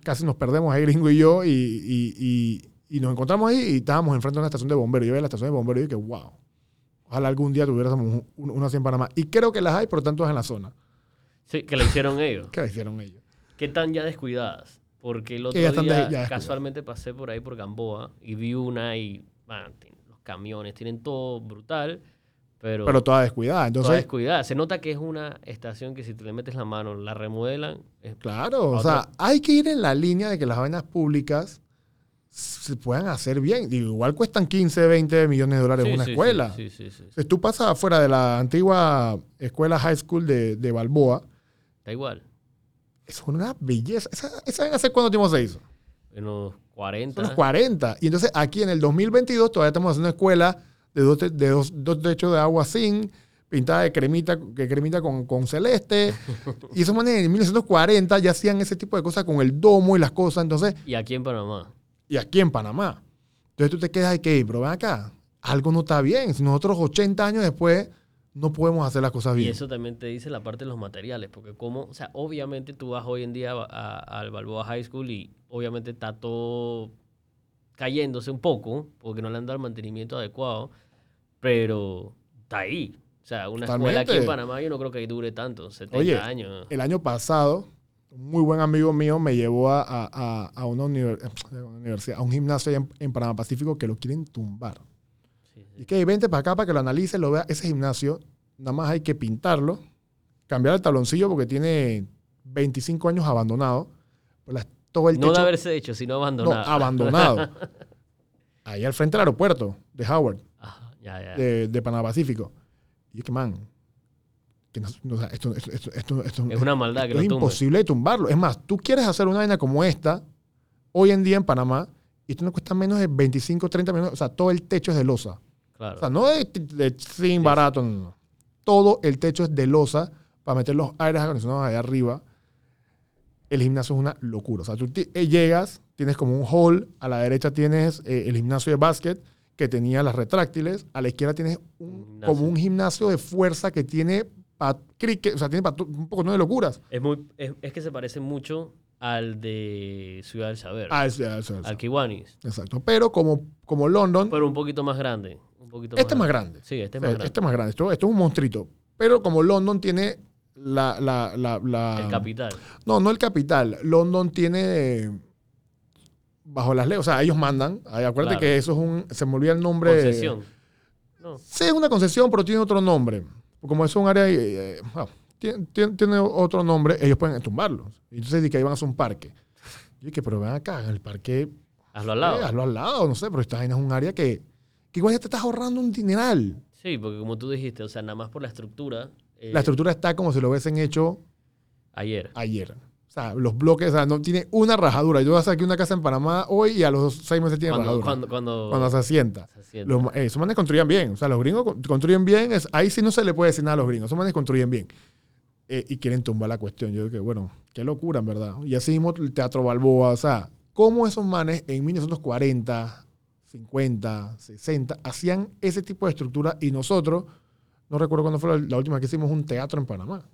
casi nos perdemos ahí, gringo y yo, y, y- y y nos encontramos ahí y estábamos enfrente de una estación de bomberos. Yo veía la estación de bomberos y dije, wow, ojalá algún día tuviéramos un- una así en Panamá. Y creo que las hay, pero tanto es en la zona. Sí, que lo hicieron ellos. ¿Qué hicieron ellos? ¿Qué tan ya descuidadas? Porque el otro Que están día de- casualmente pasé por ahí por Gamboa y vi una y man, los camiones tienen todo brutal, pero, Pero toda descuidada. toda Entonces, descuidada. Se nota que es una estación que si te le metes la mano la remodelan. claro, o sea, hay que ir en la línea de que las vainas públicas se puedan hacer bien. Igual cuestan 15, 20 millones de dólares Sí, una sí, escuela. Sí. Entonces, tú pasas afuera de la antigua escuela high school de, de Balboa, Da igual. es una belleza. ¿Esa, esa hace cuánto tiempo se hizo? En los 40. Son los 40. Y entonces aquí en el 2022 todavía estamos haciendo una escuela de dos, de dos, dos techos de agua zinc, pintada de cremita, que cremita con, con celeste. y esos manes en 1940 ya hacían ese tipo de cosas con el domo y las cosas. Entonces, Y aquí en Panamá. Y aquí en Panamá. Entonces tú te quedas de que, pero ven acá, algo no está bien. Si nosotros 80 años después no podemos hacer las cosas Y bien. eso también te dice la parte de los materiales, porque como, o sea, obviamente tú vas hoy en día al Balboa High School y obviamente está todo cayéndose un poco, porque no le han dado el mantenimiento adecuado, pero está ahí. O sea, una escuela aquí en Totalmente. Panamá yo no creo que dure tanto, 70 Oye, años. El año pasado, un muy buen amigo mío me llevó a, a- a- a una, universidad, a un gimnasio en, en Panamá Pacífico que lo quieren tumbar. Sí, sí. Y que vente para acá para que lo analice, lo vea. Ese gimnasio, nada más hay que pintarlo, cambiar el taloncillo porque tiene 25 años abandonado. Pues las- todo el No de haberse hecho, sino no, abandonado. abandonado. Ahí al frente del aeropuerto de Howard, Ajá, ya, ya. de, de Panamá Pacífico. Y yo que, man, que no- no, o sea, esto, esto, esto, esto- esto- es una maldad que lo es imposible de tumbarlo. Es más, tú quieres hacer una vaina como esta hoy en día en Panamá y esto no cuesta menos de 25, 30 millones. O sea, todo el techo es de losa. Claro. O sea, no de, de zinc barato, no, no. Todo el techo es de losa para meter los aires acondicionados allá arriba. El gimnasio es una locura. O sea, tú eh, llegas, tienes como un hall, a la derecha tienes eh, el gimnasio de básquet que tenía las retráctiles, a la izquierda tienes un- como un gimnasio de fuerza que tiene para cricket, o sea, tiene para un poco de locuras. Es, muy, es, es que se parece mucho al de Ciudad del Saber, Ah, es- es- es- al Kiwanis, exacto. Pero como, como London, pero un poquito más grande. Un poquito este es más grande. Sí, este es O sea, más grande. Este es más grande. Esto, esto es un monstruito. Pero como London tiene la... la, la, la- el capital. No, no el capital. London tiene eh, bajo las leyes, o sea, ellos mandan. Acuérdate Claro. que eso es un, se me olvida el nombre. Concesión. No. Sí, es una concesión, pero tiene otro nombre. Como es un área, eh, eh, tiene, otro nombre, ellos pueden tumbarlo. Y entonces di que ahí van a hacer un parque. Yo dije, pero ven acá, en el parque, Hazlo al lado. eh, hazlo al lado, no sé, pero esta vaina es un área que, que igual ya te estás ahorrando un dineral. Sí, porque como tú dijiste, o sea, nada más por la estructura. eh, La estructura está como si lo hubiesen hecho Ayer. ayer. O sea, los bloques, o sea, no tiene una rajadura. Yo saqué una casa en Panamá hoy y a los seis meses tiene Cuando, rajadura. cuando, cuando, Cuando se asienta. se sienta. Los, eh, esos manes construían bien. O sea, los gringos con- construyen bien. Es, ahí sí no se le puede decir nada a los gringos. Esos manes construyen bien. Eh, y quieren tumbar la cuestión. Yo digo que, bueno, qué locura, en verdad. Y así mismo el Teatro Balboa. O sea, cómo esos manes en 1940, 50, 60 hacían ese tipo de estructura y nosotros, no recuerdo cuándo fue la, la última vez que hicimos un teatro en Panamá.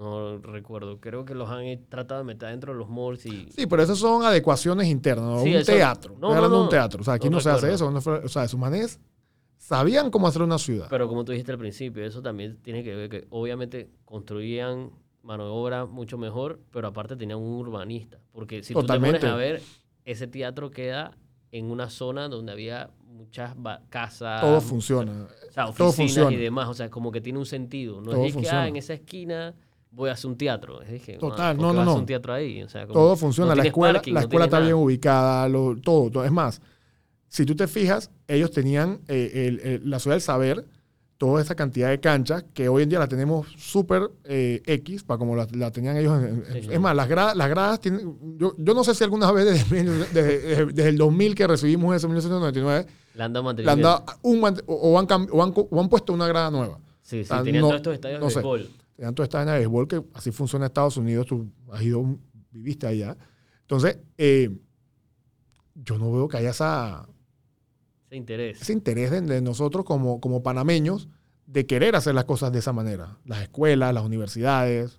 No recuerdo. Creo que los han tratado de meter dentro de los malls y. Sí, pero esas son adecuaciones internas, ¿no? Sí, un eso- teatro. no, no, no. un teatro. O sea, aquí No se hace eso. o sea, sus manes sabían cómo hacer una ciudad. Pero como tú dijiste al principio, eso también tiene que ver que obviamente construían mano de obra mucho mejor, pero aparte tenían un urbanista. Porque si Totalmente. tú te pones a ver, ese teatro queda en una zona donde había muchas casas. Todo funciona. O sea, todo oficinas funciona. y demás. O sea, como que tiene un sentido. No Todo es que, ah, en esa esquina voy a hacer un teatro. Que, Total, ¿por no, no, no. un teatro ahí? O sea, como- Todo funciona. no la escuela, parking, la escuela está bien ubicada, lo- todo, todo. Es más, si tú te fijas, ellos tenían eh, el- el- la ciudad del saber, toda esa cantidad de canchas que hoy en día la tenemos súper eh, X, para como la, la tenían ellos. Sí. Es más, las, gra- las gradas tienen. Yo, yo no sé si alguna vez desde, desde- desde- el 2000 que recibimos eso, 1999, Le han dado le han dado un o, o han, o han o han puesto una grada nueva. Sí, sí, tenían no- todos estos estadios no de sé. Béisbol. Tenían toda esta de béisbol que así funciona en Estados Unidos, tú has ido, viviste allá. Entonces, eh, yo no veo que haya esa, Ese interés. ese interés de, de nosotros como, como panameños de querer hacer las cosas de esa manera. Las escuelas, las universidades.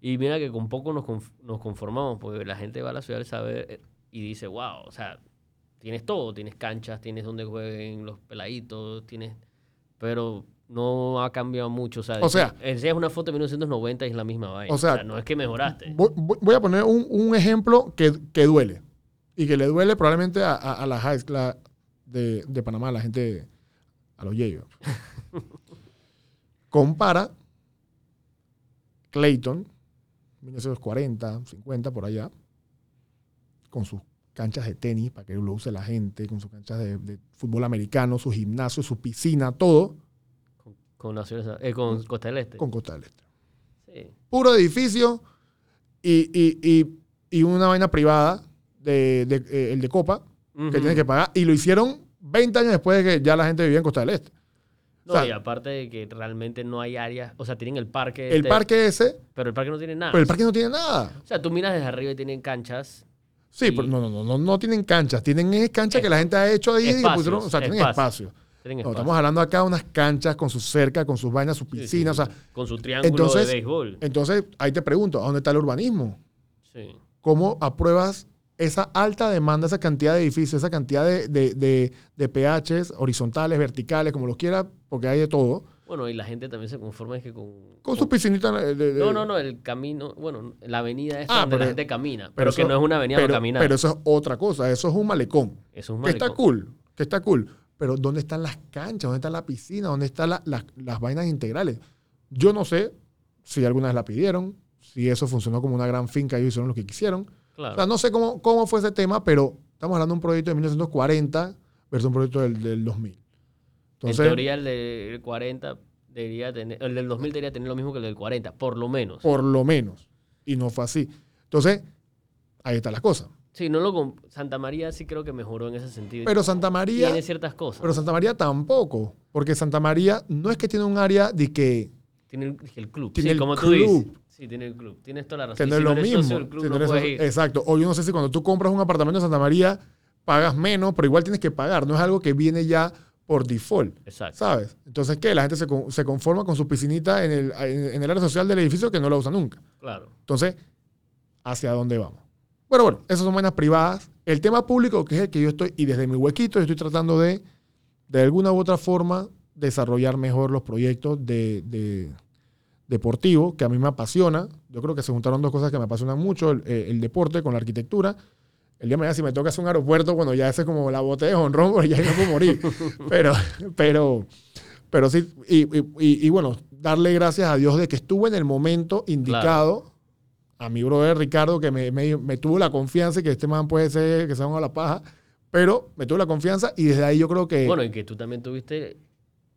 Y mira que con poco nos, nos conformamos, porque la gente va a la ciudad del saber eh, y dice, wow, o sea, tienes todo, tienes canchas, tienes donde jueguen los peladitos, tienes... Pero no ha cambiado mucho. O sea, sea- enseñas una foto de 1990 y es la misma vaina. O sea, no es que mejoraste. Voy, a poner un, un ejemplo que, que duele. Y que le duele probablemente a, a, a la high school de, de Panamá, a la gente, a los yeyos. Compara Clayton, 1940, 50, por allá, con sus canchas de tenis para que lo use la gente, con sus canchas de, de fútbol americano, su gimnasio, su piscina, todo Con, Naciones- eh, con Costa del Este. con Costa del Este. Sí. puro edificio y, y- y- y una vaina privada, de, de- eh, el de Copa, que tienes que pagar. Y lo hicieron 20 años después de que ya la gente vivía en Costa del Este. No, o sea- y aparte de que realmente no hay áreas, o sea, tienen el parque. El este, parque ese, Pero el parque no tiene nada. pero el parque no tiene nada. O sea, tú miras desde arriba y tienen canchas. Sí, Y- pero no, no, no, no, no tienen canchas. Tienen es canchas que la gente ha hecho ahí. y Espacios, pusieron- o sea, tienen espacios. espacio. No, estamos hablando acá de unas canchas con sus cercas, con sus vainas, sus sí, piscinas. sí. O sea, con su triángulo entonces- de béisbol. entonces ahí te pregunto, ¿a dónde está el urbanismo? Sí. ¿Cómo apruebas esa alta demanda, esa cantidad de edificios, esa cantidad de, de, de, de PHs horizontales, verticales, como los quiera, porque hay de todo, Bueno, y la gente también se conforma es que con. con sus piscinitas de, de- No, no, no, el camino, bueno, la avenida esta Ah, donde pero- la gente camina, pero, que eso- no es una avenida pero, para caminar. Pero eso es otra cosa, eso es un malecón. Eso es un Que está malecón. cool, que está cool. Pero ¿dónde están las canchas? ¿Dónde está la piscina? ¿Dónde están la- la- las vainas integrales? Yo no sé si algunas la pidieron, si eso funcionó como una gran finca y ellos hicieron lo que quisieron. Claro. O sea, no sé cómo, cómo fue ese tema, pero estamos hablando de un proyecto de 1940 versus un proyecto del, del 2000. Entonces, en teoría, el del 40 debería tener. El del 2000 debería tener lo mismo que el del 40, por lo menos. por lo menos. Y no fue así. Entonces, ahí está la cosa. Sí, no lo. Santa María sí creo que mejoró en ese sentido. Pero Santa María, Tiene ciertas cosas. pero Santa María tampoco. Porque Santa María no es que tiene un área de que, Tiene el, el club. Tiene sí, el como tú club. dices. Sí, tiene el club. Tienes toda la razón. que si lo mismo. socio del club, Si no no eres puedes socio- ir. Exacto. O yo no sé si cuando tú compras un apartamento en Santa María pagas menos, pero igual tienes que pagar. No es algo que viene ya por default. Exacto. ¿Sabes? Entonces, ¿qué? La gente se, se conforma con su piscinita en el, en, en el área social del edificio que no la usa nunca. Claro. Entonces, ¿hacia dónde vamos? Bueno, bueno, esas son vainas privadas. El tema público, que es el que yo estoy, y desde mi huequito, yo estoy tratando de, de alguna u otra forma, desarrollar mejor los proyectos de, de- deportivos, que a mí me apasiona. Yo creo que se juntaron dos cosas que me apasionan mucho, el, eh, el deporte con la arquitectura. El día de mañana, si me toca hacer un aeropuerto, bueno, ya ese es como la botella de honrón, porque ya no puedo morir. pero, pero, pero sí, y, y- y- y bueno, darle gracias a Dios de que estuve en el momento indicado. A mi brother Ricardo, que me, me- me tuvo la confianza y que este man puede ser que se haga la paja, pero me tuvo la confianza y desde ahí yo creo que. Bueno, y que tú también tuviste,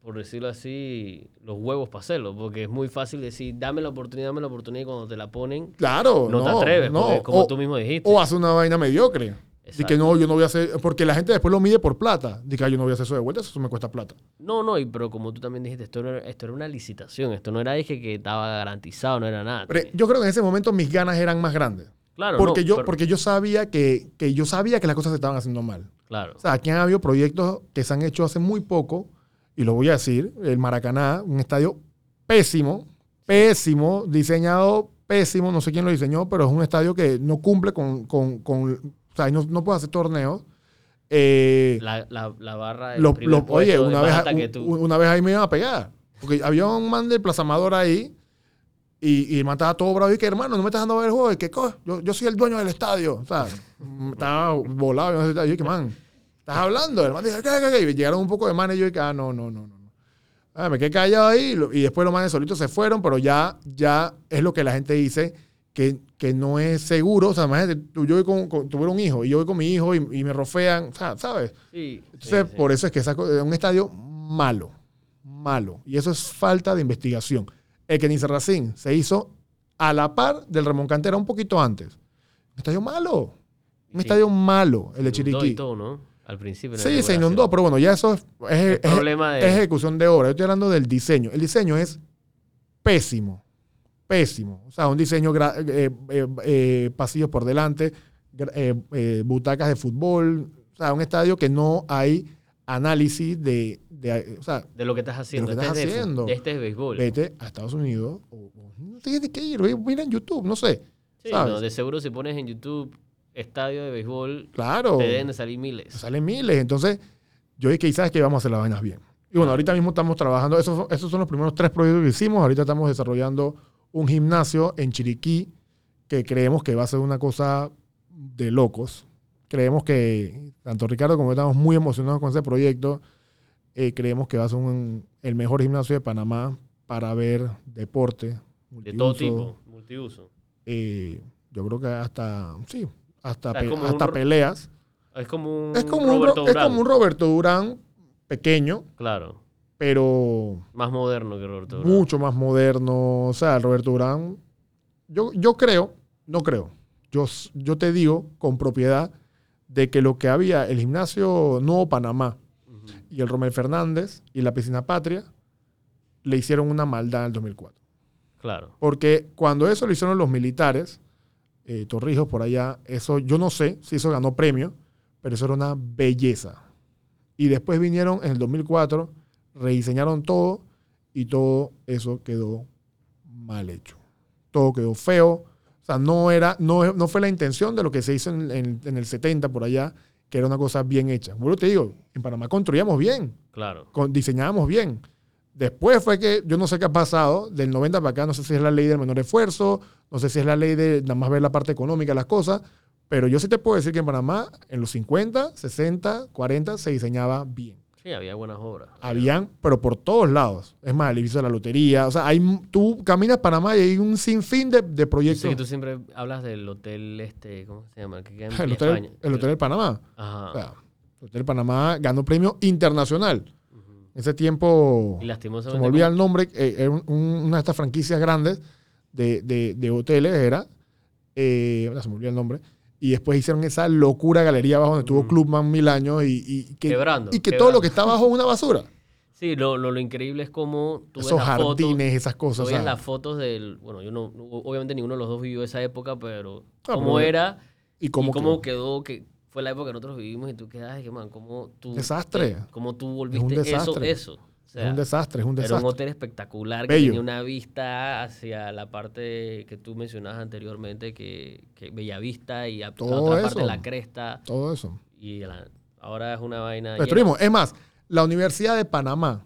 por decirlo así, los huevos para hacerlo. Porque es muy fácil decir, dame la oportunidad, dame la oportunidad. Y cuando te la ponen, claro, no, no, te atreves. no. como o, tú mismo dijiste. o hace una vaina mediocre. De Exacto. que no, yo no voy a hacer. Porque la gente después lo mide por plata. De que "Ah, yo no voy a hacer eso de vuelta, eso me cuesta plata. No, no, y, pero como tú también dijiste, esto era, esto era una licitación. Esto no era dije que estaba garantizado, no era nada. Pero yo creo que en ese momento mis ganas eran más grandes. claro, Porque, no, yo, pero- porque yo sabía que, que yo sabía que las cosas se estaban haciendo mal. Claro. O sea, aquí han habido proyectos que se han hecho hace muy poco, y lo voy a decir, el Maracaná, un estadio pésimo, pésimo, diseñado pésimo, no sé quién lo diseñó, pero es un estadio que no cumple con, con, sea, no, no puede hacer torneos. Eh, La, la, la barra del lo- lo- oye, una vez, un- tú. una vez ahí me iban a pegar, porque había un man del Plaza Amador ahí, y, y estaba todo bravo y que, hermano, no me estás dando a ver el juego, y que, "Co, yo, yo soy el dueño del estadio, o sea, estaba volado, y yo que, man, ¿estás hablando? El man dice, ¿qué, qué, qué? Y llegaron un poco de manes y yo que, ah, no, no, no, no. Ah, me quedé callado ahí, y después los manes solitos se fueron, pero ya, ya es lo que la gente dice, que, que no es seguro, o sea, imagínate, tú, yo voy con, con- tuve un hijo, y yo voy con mi hijo y, y me rofean, o sea, ¿sabes? Sí, Entonces, sí, sí. por eso es que es un estadio malo, malo. Y eso es falta de investigación. El Kenny Serracín se hizo a la par del Ramón Cantera un poquito antes. Un estadio malo. Un estadio malo, el de Se inundó y Chiriquí. todo, ¿no? Al principio. Sí, se inundó, pero bueno, ya eso es, es- El es- problema es de. ejecución de obra. Yo estoy hablando del diseño. El diseño es pésimo, pésimo. O sea, un diseño, eh, eh, eh, pasillos por delante, butacas de fútbol. O sea, un estadio que no hay análisis de, de- o sea, de lo que estás haciendo. que estás este, es de este es béisbol. vete a Estados Unidos o, o no tienes que ir, mira en YouTube, no sé. Sí, ¿sabes? no, de seguro si pones en YouTube estadio de béisbol Claro. te deben de salir miles. Salen miles. Entonces, yo dije, ¿sabes que Vamos a hacer las vainas bien. Y bueno, ahorita mismo estamos trabajando, esos, esos son los primeros tres proyectos que hicimos. Ahorita estamos desarrollando un gimnasio en Chiriquí que creemos que va a ser una cosa de locos. Creemos que tanto Ricardo como yo estamos muy emocionados con ese proyecto. Eh, creemos que va a ser un- el mejor gimnasio de Panamá para ver deporte. De todo tipo, multiuso. Eh, yo creo que hasta, sí, hasta, O sea, es pe- como un hasta peleas. Es como un, Es como, un, es como un Roberto Durán pequeño, Claro, pero más moderno que Roberto Durán. mucho más moderno. O sea, Roberto Durán, yo, yo creo, no creo, yo, yo te digo con propiedad de que lo que había, el gimnasio Nuevo Panamá y el Romel Fernández y la piscina Patria, le hicieron una maldad en el 2004. Claro. Porque cuando eso lo hicieron los militares, eh, Torrijos por allá, eso yo no sé si eso ganó premio, pero eso era una belleza. Y después vinieron en el 2004, rediseñaron todo y todo eso quedó mal hecho. Todo quedó feo. O sea, no, era, no, no fue la intención de lo que se hizo en, en- en el 70 por allá, que era una cosa bien hecha. Bueno, te digo, en Panamá construíamos bien Claro. con- diseñábamos bien. Después fue que yo no sé qué ha pasado, del 90 para acá, no sé si es la ley del menor esfuerzo, no sé si es la ley de nada más ver la parte económica las cosas, pero yo sí te puedo decir que en Panamá, en los 50, 60, 40, se diseñaba bien. Sí, había buenas obras. Habían, pero por todos lados. Es más, el edificio de la lotería, o sea, hay, tú caminas Panamá y hay un sinfín de, de proyectos. que tú siempre hablas del hotel este, ¿cómo se llama? El que queda en el, hotel, España. el Hotel del Panamá. Ajá. O sea, el Hotel Panamá ganó premio internacional. En ese tiempo... Se me olvida el nombre, eh, era un- un- una de estas franquicias grandes de, de- de hoteles, era, eh, se me olvida el nombre, y después hicieron esa locura galería abajo donde estuvo Ujú. Clubman mil años y, y que, Quebrando, y que todo lo que está abajo es una basura. Sí, lo, lo, lo increíble es como tú ves Esos fotos, jardines, esas cosas. las fotos del... Bueno, yo no... Obviamente ninguno de los dos vivió esa época, pero... Ah, cómo pero- era y y cómo, cómo quedó. quedó, que fue la época que nosotros vivimos y tú quedas, que man, cómo tú... Desastre. eh, cómo tú volviste eso, desastre. eso. O sea, es un desastre, es un Era un desastre. hotel espectacular que tenía una vista hacia la parte que tú mencionabas anteriormente, que, que Bellavista y a, la Todo otra parte de la cresta. Todo eso. Y la- ahora es una vaina. Destruimos. Es más, la Universidad de Panamá,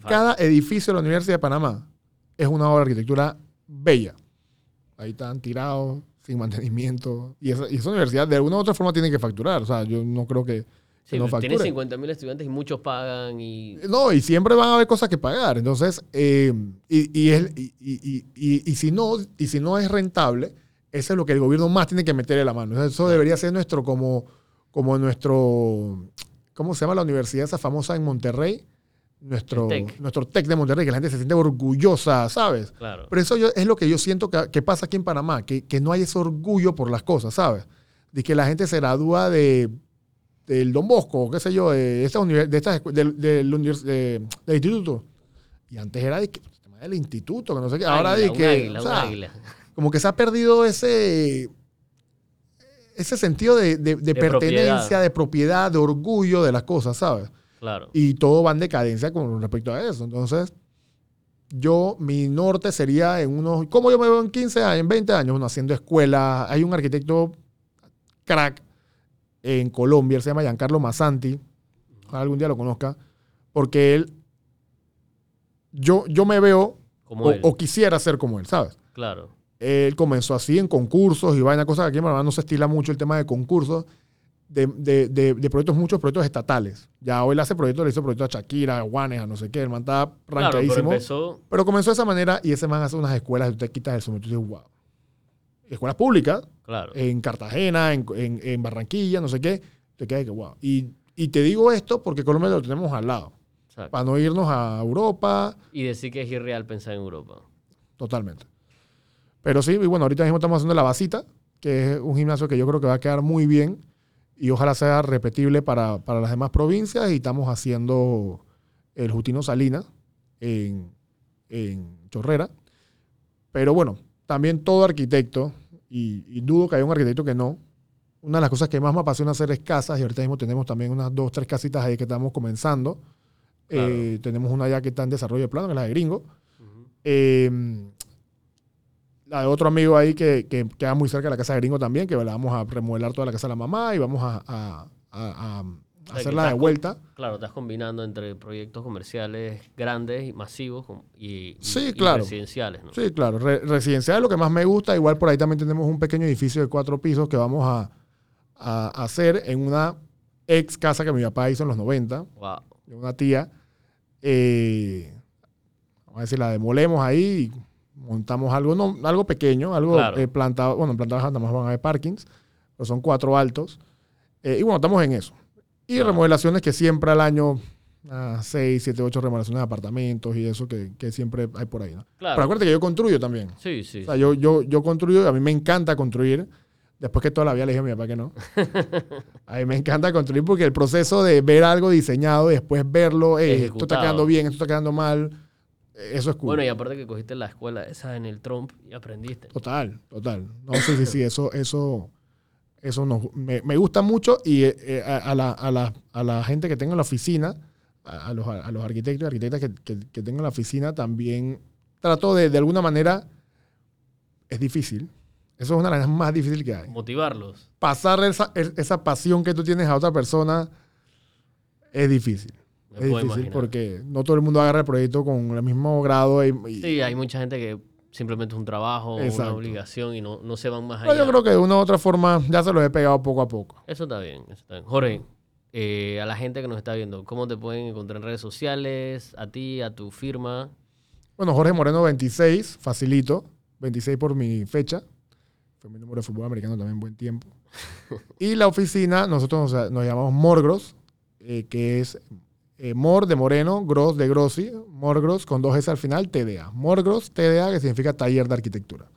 cada edificio de la Universidad de Panamá es una obra de arquitectura bella. Ahí están tirados, sin mantenimiento. Y esa, y esa universidad de alguna u otra forma tiene que facturar. O sea, yo no creo que Sí, no tiene facture. 50.000 estudiantes y muchos pagan y... No, y siempre van a haber cosas que pagar. Entonces, eh, y, y, es- y- y- y- y si no, y si no es rentable, eso es lo que el gobierno más tiene que meterle la mano. Eso debería ser nuestro, como, como nuestro, ¿cómo se llama la universidad esa famosa en Monterrey? Nuestro El TEC. nuestro TEC de Monterrey, que la gente se siente orgullosa, ¿sabes? Claro. Pero eso yo- es lo que yo siento que, que pasa aquí en Panamá, que, que no hay ese orgullo por las cosas, ¿sabes? De que la gente se gradúa de, del Don Bosco, o qué sé yo, de estas del, del de- del instituto. Y antes era de que, el instituto, que no sé qué. Ahora Águila, de que, águila, o sea, como que se ha perdido ese, ese sentido de, de- de pertenencia, propiedad. de propiedad, de orgullo de las cosas, ¿sabes? Claro. y todo va en decadencia con respecto a eso. Entonces, yo, mi norte sería en unos, ¿cómo yo me veo en 15 años, en 20 años? Bueno, haciendo escuelas. Hay un arquitecto crack en Colombia, él se llama Giancarlo Massanti, ojalá algún día lo conozca, porque él, yo, yo me veo Como o, él. o quisiera ser como él, ¿sabes? Claro. Él comenzó así en concursos y vaina, cosas que aquí en Panamá no se estila mucho el tema de concursos, de, de- de- de proyectos, muchos proyectos estatales. Ya hoy le hace proyectos, le hizo proyectos a Shakira, a Juanes, a no sé qué, el man estaba Claro, pero comenzó de esa manera y ese man hace unas escuelas, tú te quitas el sombrero y tú dices, wow. Escuelas públicas, Claro. en Cartagena, en, en- en Barranquilla, no sé qué, te quedas que wow. Y, y te digo esto porque Colombia lo tenemos al lado, Exacto. para no irnos a Europa, Y decir que es irreal pensar en Europa. Totalmente. Pero sí, y bueno, ahorita mismo estamos haciendo la Basita, que es un gimnasio que yo creo que va a quedar muy bien y ojalá sea repetible para, para las demás provincias. Y estamos haciendo el Justino Salinas en, en Chorrera. Pero bueno, también todo arquitecto, y, y dudo que haya un arquitecto que no. Una de las cosas que más me apasiona hacer es casas y ahorita mismo tenemos también unas dos, tres casitas ahí que estamos comenzando. Claro. Eh, tenemos una ya que está en desarrollo de plano, que es la de Gringo. Eh, la de otro amigo ahí que, que queda muy cerca de la casa de Gringo también, que la vamos a remodelar toda la casa de la mamá y vamos a, a- a- a sea, hacerla de vuelta. Claro, estás combinando entre proyectos comerciales grandes y masivos y, Sí, y claro. residenciales, ¿no? Sí, claro. Re- residencial es lo que más me gusta. Igual por ahí también tenemos un pequeño edificio de cuatro pisos que vamos a, a hacer en una ex casa que mi papá hizo en los 90, Wow. de una tía. Eh, vamos a decir, la demolemos ahí y montamos algo, no, algo pequeño, algo Claro. eh, planta, bueno, en planta baja nada más van a haber parkings, pero son cuatro altos. Eh, y bueno, estamos en eso. Y remodelaciones que siempre al año, ah, seis, siete, ocho remodelaciones de apartamentos y eso que, que siempre hay por ahí, ¿no? Claro. Pero acuérdate que yo construyo también. Sí, sí. O sea, yo, yo, yo construyo, a mí me encanta construir. Después que toda la vida le dije a mi papá que no. A mí me encanta construir porque el proceso de ver algo diseñado y después verlo, eh, esto está quedando bien, esto está quedando mal, eso es cool. Bueno, y aparte que cogiste la escuela esa en el Trump y aprendiste. Total, total. No, sí, sí, sí, eso, eso, eso nos- me, me gusta mucho y eh, eh, a, a la, a, la, a la gente que tengo en la oficina, a, los, a los arquitectos y arquitectas que, que, que tengo en la oficina, también trato de, de alguna manera, es difícil. Eso es una de las más difíciles que hay. Motivarlos. Pasar esa, es- esa pasión que tú tienes a otra persona es difícil. Me es difícil imaginar. porque no todo el mundo agarra el proyecto con el mismo grado. Y, y- Sí, hay mucha gente que simplemente es un trabajo, o una Exacto. obligación y no, no se van más pero allá. yo creo que de una u otra forma ya se los he pegado poco a poco. Eso está bien, eso está bien. Jorge, eh, a la gente que nos está viendo, ¿cómo te pueden encontrar en redes sociales? A ti, a tu firma. Bueno, Jorge Moreno 26, facilito. 26 por mi fecha. Fue mi número de fútbol americano también buen tiempo. y la oficina, nosotros nos, nos llamamos Morgros, eh, que es eh, Mor de Moreno, Gross de Grossi, Morgros con dos S al final, TDA. Morgros, TDA, que significa taller de arquitectura.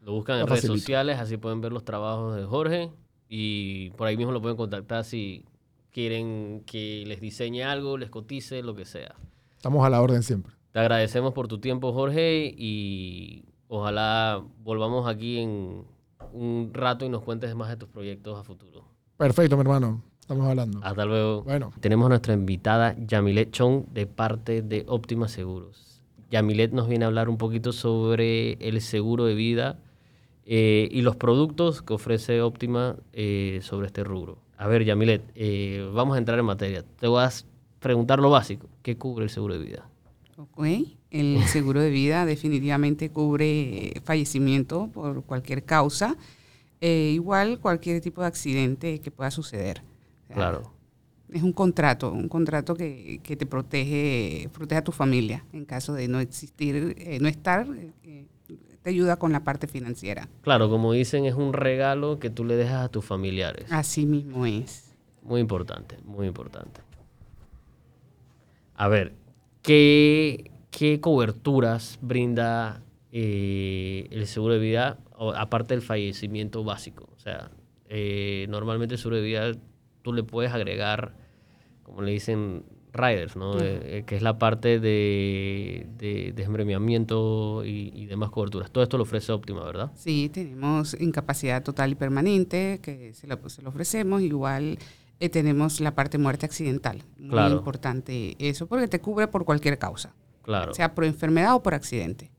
Lo buscan en redes sociales, así pueden ver los trabajos de Jorge y por ahí mismo lo pueden contactar si quieren que les diseñe algo, les cotice, lo que sea. Estamos a la orden siempre. Te agradecemos por tu tiempo, Jorge, y ojalá volvamos aquí en un rato y nos cuentes más de tus proyectos a futuro. Perfecto, mi hermano. Estamos hablando. Hasta luego. Bueno, Tenemos a nuestra invitada Yamilet Chong de parte de Óptima Seguros. Yamilet nos viene a hablar un poquito sobre el seguro de vida eh, y los productos que ofrece Óptima eh, sobre este rubro. A ver, Yamilet, eh, vamos a entrar en materia. Te voy a preguntar lo básico. ¿Qué cubre el seguro de vida? Ok, El seguro de vida definitivamente cubre fallecimiento por cualquier causa, eh, igual cualquier tipo de accidente que pueda suceder. Claro. Es un contrato, un contrato que, que te protege, protege a tu familia en caso de no existir, eh, no estar, eh, te ayuda con la parte financiera. Claro, como dicen, es un regalo que tú le dejas a tus familiares. Así mismo es. Muy importante, muy importante. A ver, ¿qué, qué coberturas brinda eh, el seguro de vida, aparte del fallecimiento básico? O sea, eh, normalmente el seguro de vida tú le puedes agregar, como le dicen, riders, ¿no? Eh, eh, que es la parte de, de desmembramiento y, y demás coberturas. Todo esto lo ofrece Óptima, ¿verdad? Sí, tenemos incapacidad total y permanente que se lo, se lo ofrecemos. Igual eh, tenemos la parte muerte accidental. Muy Claro. importante eso porque te cubre por cualquier causa, Claro. sea por enfermedad o por accidente.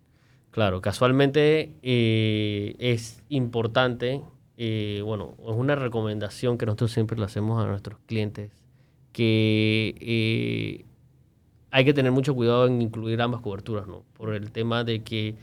Claro, casualmente eh, es importante, eh, bueno, es una recomendación que nosotros siempre le hacemos a nuestros clientes, que eh, hay que tener mucho cuidado en incluir ambas coberturas, ¿no? Por el tema de que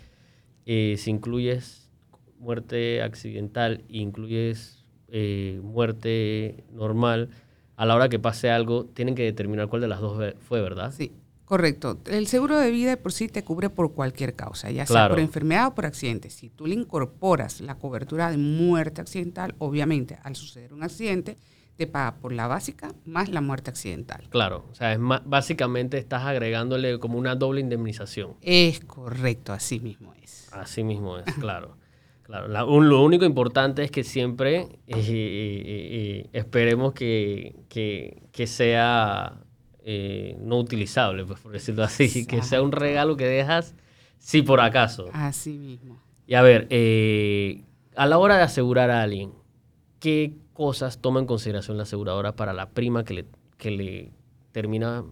eh, si incluyes muerte accidental e incluyes eh, muerte normal, a la hora que pase algo, tienen que determinar cuál de las dos fue, ¿verdad? Sí, correcto. El seguro de vida de por sí te cubre por cualquier causa, ya sea Claro. por enfermedad o por accidente. Si tú le incorporas la cobertura de muerte accidental, obviamente al suceder un accidente, te paga por la básica más la muerte accidental. Claro, o sea, es ma- básicamente estás agregándole como una doble indemnización. Es correcto, así mismo es. Así mismo es, claro. Claro, la- un- lo único importante es que siempre eh, eh, eh, esperemos que, que- que sea eh, no utilizable, pues por decirlo así, que sea un regalo que dejas si por acaso. Así mismo. Y a ver, eh, a la hora de asegurar a alguien, ¿qué cosas toma en consideración la aseguradora para la prima que le, que le termina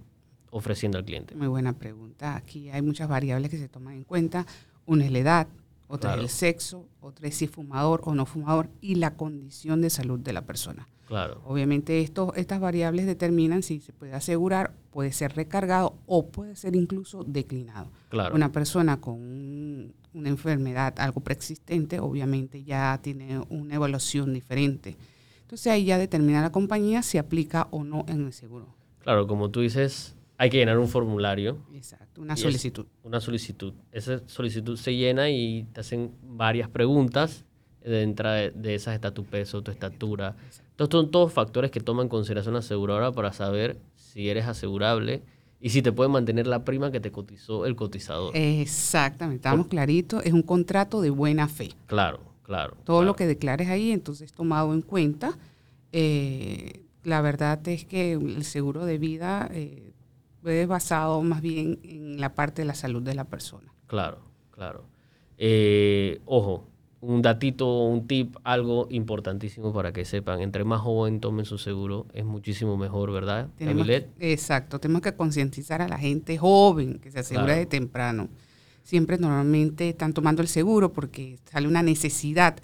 ofreciendo al cliente? Muy buena pregunta. Aquí hay muchas variables que se toman en cuenta. Una es la edad, otra Claro. es el sexo, otra es si fumador o no fumador y la condición de salud de la persona. Claro, Obviamente estos, estas variables determinan si se puede asegurar, puede ser recargado o puede ser incluso declinado. claro. Una persona con un- una enfermedad, algo preexistente, obviamente ya tiene una evaluación diferente. Entonces ahí ya determina la compañía si aplica o no en el seguro. Claro, como tú dices, hay que llenar un formulario, Exacto, una solicitud. una solicitud. Esa solicitud se llena y te hacen varias preguntas dentro de, de esas está tu peso, tu estatura. Estos son todos factores que toma en consideración la aseguradora para saber si eres asegurable y si te puede mantener la prima que te cotizó el cotizador. Exactamente, estamos claritos, es un contrato de buena fe. Claro, claro. Todo claro. lo que declares ahí, entonces tomado en cuenta. Eh, la verdad es que el seguro de vida eh, es basado más bien en la parte de la salud de la persona. Claro, claro. Eh, ojo, un datito, un tip, algo importantísimo para que sepan. Entre más joven tomen su seguro, es muchísimo mejor, ¿verdad? Tenemos que- exacto, tenemos que concientizar a la gente joven que se asegura Claro. de temprano. Siempre normalmente están tomando el seguro porque sale una necesidad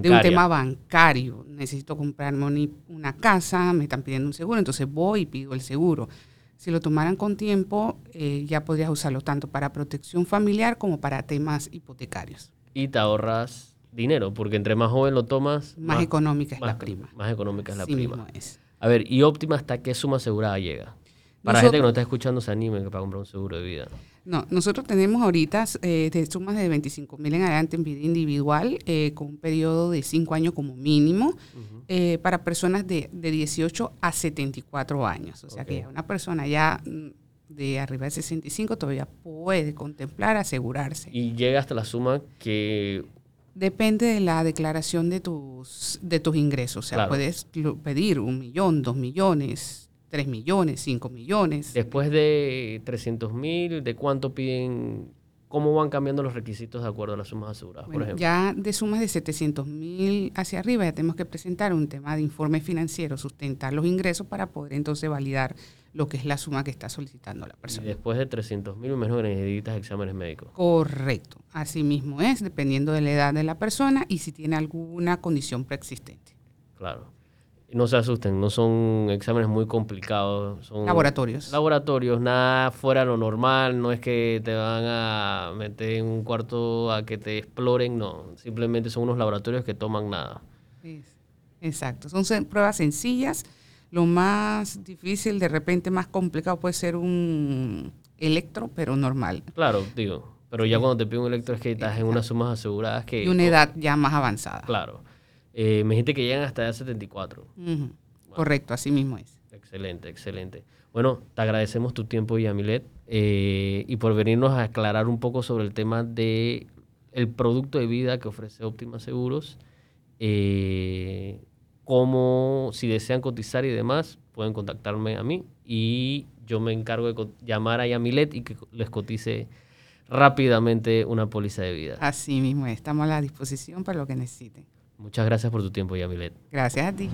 de un tema bancario. Necesito comprarme una casa, me están pidiendo un seguro, entonces voy y pido el seguro. Si lo tomaran con tiempo, eh, ya podrías usarlo tanto para protección familiar como para temas hipotecarios. Y te ahorras dinero, porque entre más joven lo tomas, Más, económica es más- la prima. Más económica es la Así prima. mismo es. A ver, ¿y óptima hasta qué suma asegurada llega? Para la Nosotros- gente que no está escuchando, se anime para comprar un seguro de vida. No, nosotros tenemos ahorita eh, de sumas de 25 mil en adelante en vida individual, eh, con un periodo de 5 años como mínimo, eh, para personas de, de 18 a 74 años. O sea que una persona ya mm, de arriba de 65 todavía puede contemplar asegurarse. Y llega hasta la suma que Depende de la declaración de tus, de tus ingresos. O sea, Claro. puedes pedir un millón, dos millones, tres millones, cinco millones. después de 300 mil, ¿de cuánto piden? ¿Cómo van cambiando los requisitos de acuerdo a las sumas aseguradas, por Bueno, ejemplo? ya de sumas de 700 mil hacia arriba ya tenemos que presentar un tema de informe financiero, sustentar los ingresos para poder entonces validar lo que es la suma que está solicitando la Y persona. después de 300 mil, menos que necesitas exámenes médicos. Correcto, así mismo es, dependiendo de la edad de la persona y si tiene alguna condición preexistente. Claro. No se asusten, no son exámenes muy complicados. Son Laboratorios. Laboratorios, nada fuera de lo normal. No es que te van a meter en un cuarto a que te exploren, no. Simplemente son unos laboratorios que toman nada. Exacto, son pruebas sencillas. Lo más difícil, de repente más complicado puede ser un electro, pero normal. Claro, digo. Pero ya cuando te piden un electro es que estás en unas sumas aseguradas que... Y una edad ya más avanzada. Claro. Eh, me dijiste que llegan hasta edad 74. Ujú, Correcto, así mismo es. Excelente, excelente. Bueno, te agradecemos tu tiempo, Yamilet, eh, y por venirnos a aclarar un poco sobre el tema de el producto de vida que ofrece Óptima Seguros, eh, cómo, si desean cotizar y demás, pueden contactarme a mí y yo me encargo de llamar a Yamilet y que les cotice rápidamente una póliza de vida. Así mismo es. Estamos a la disposición para lo que necesiten. Muchas gracias por tu tiempo, Yamilet. Gracias a ti.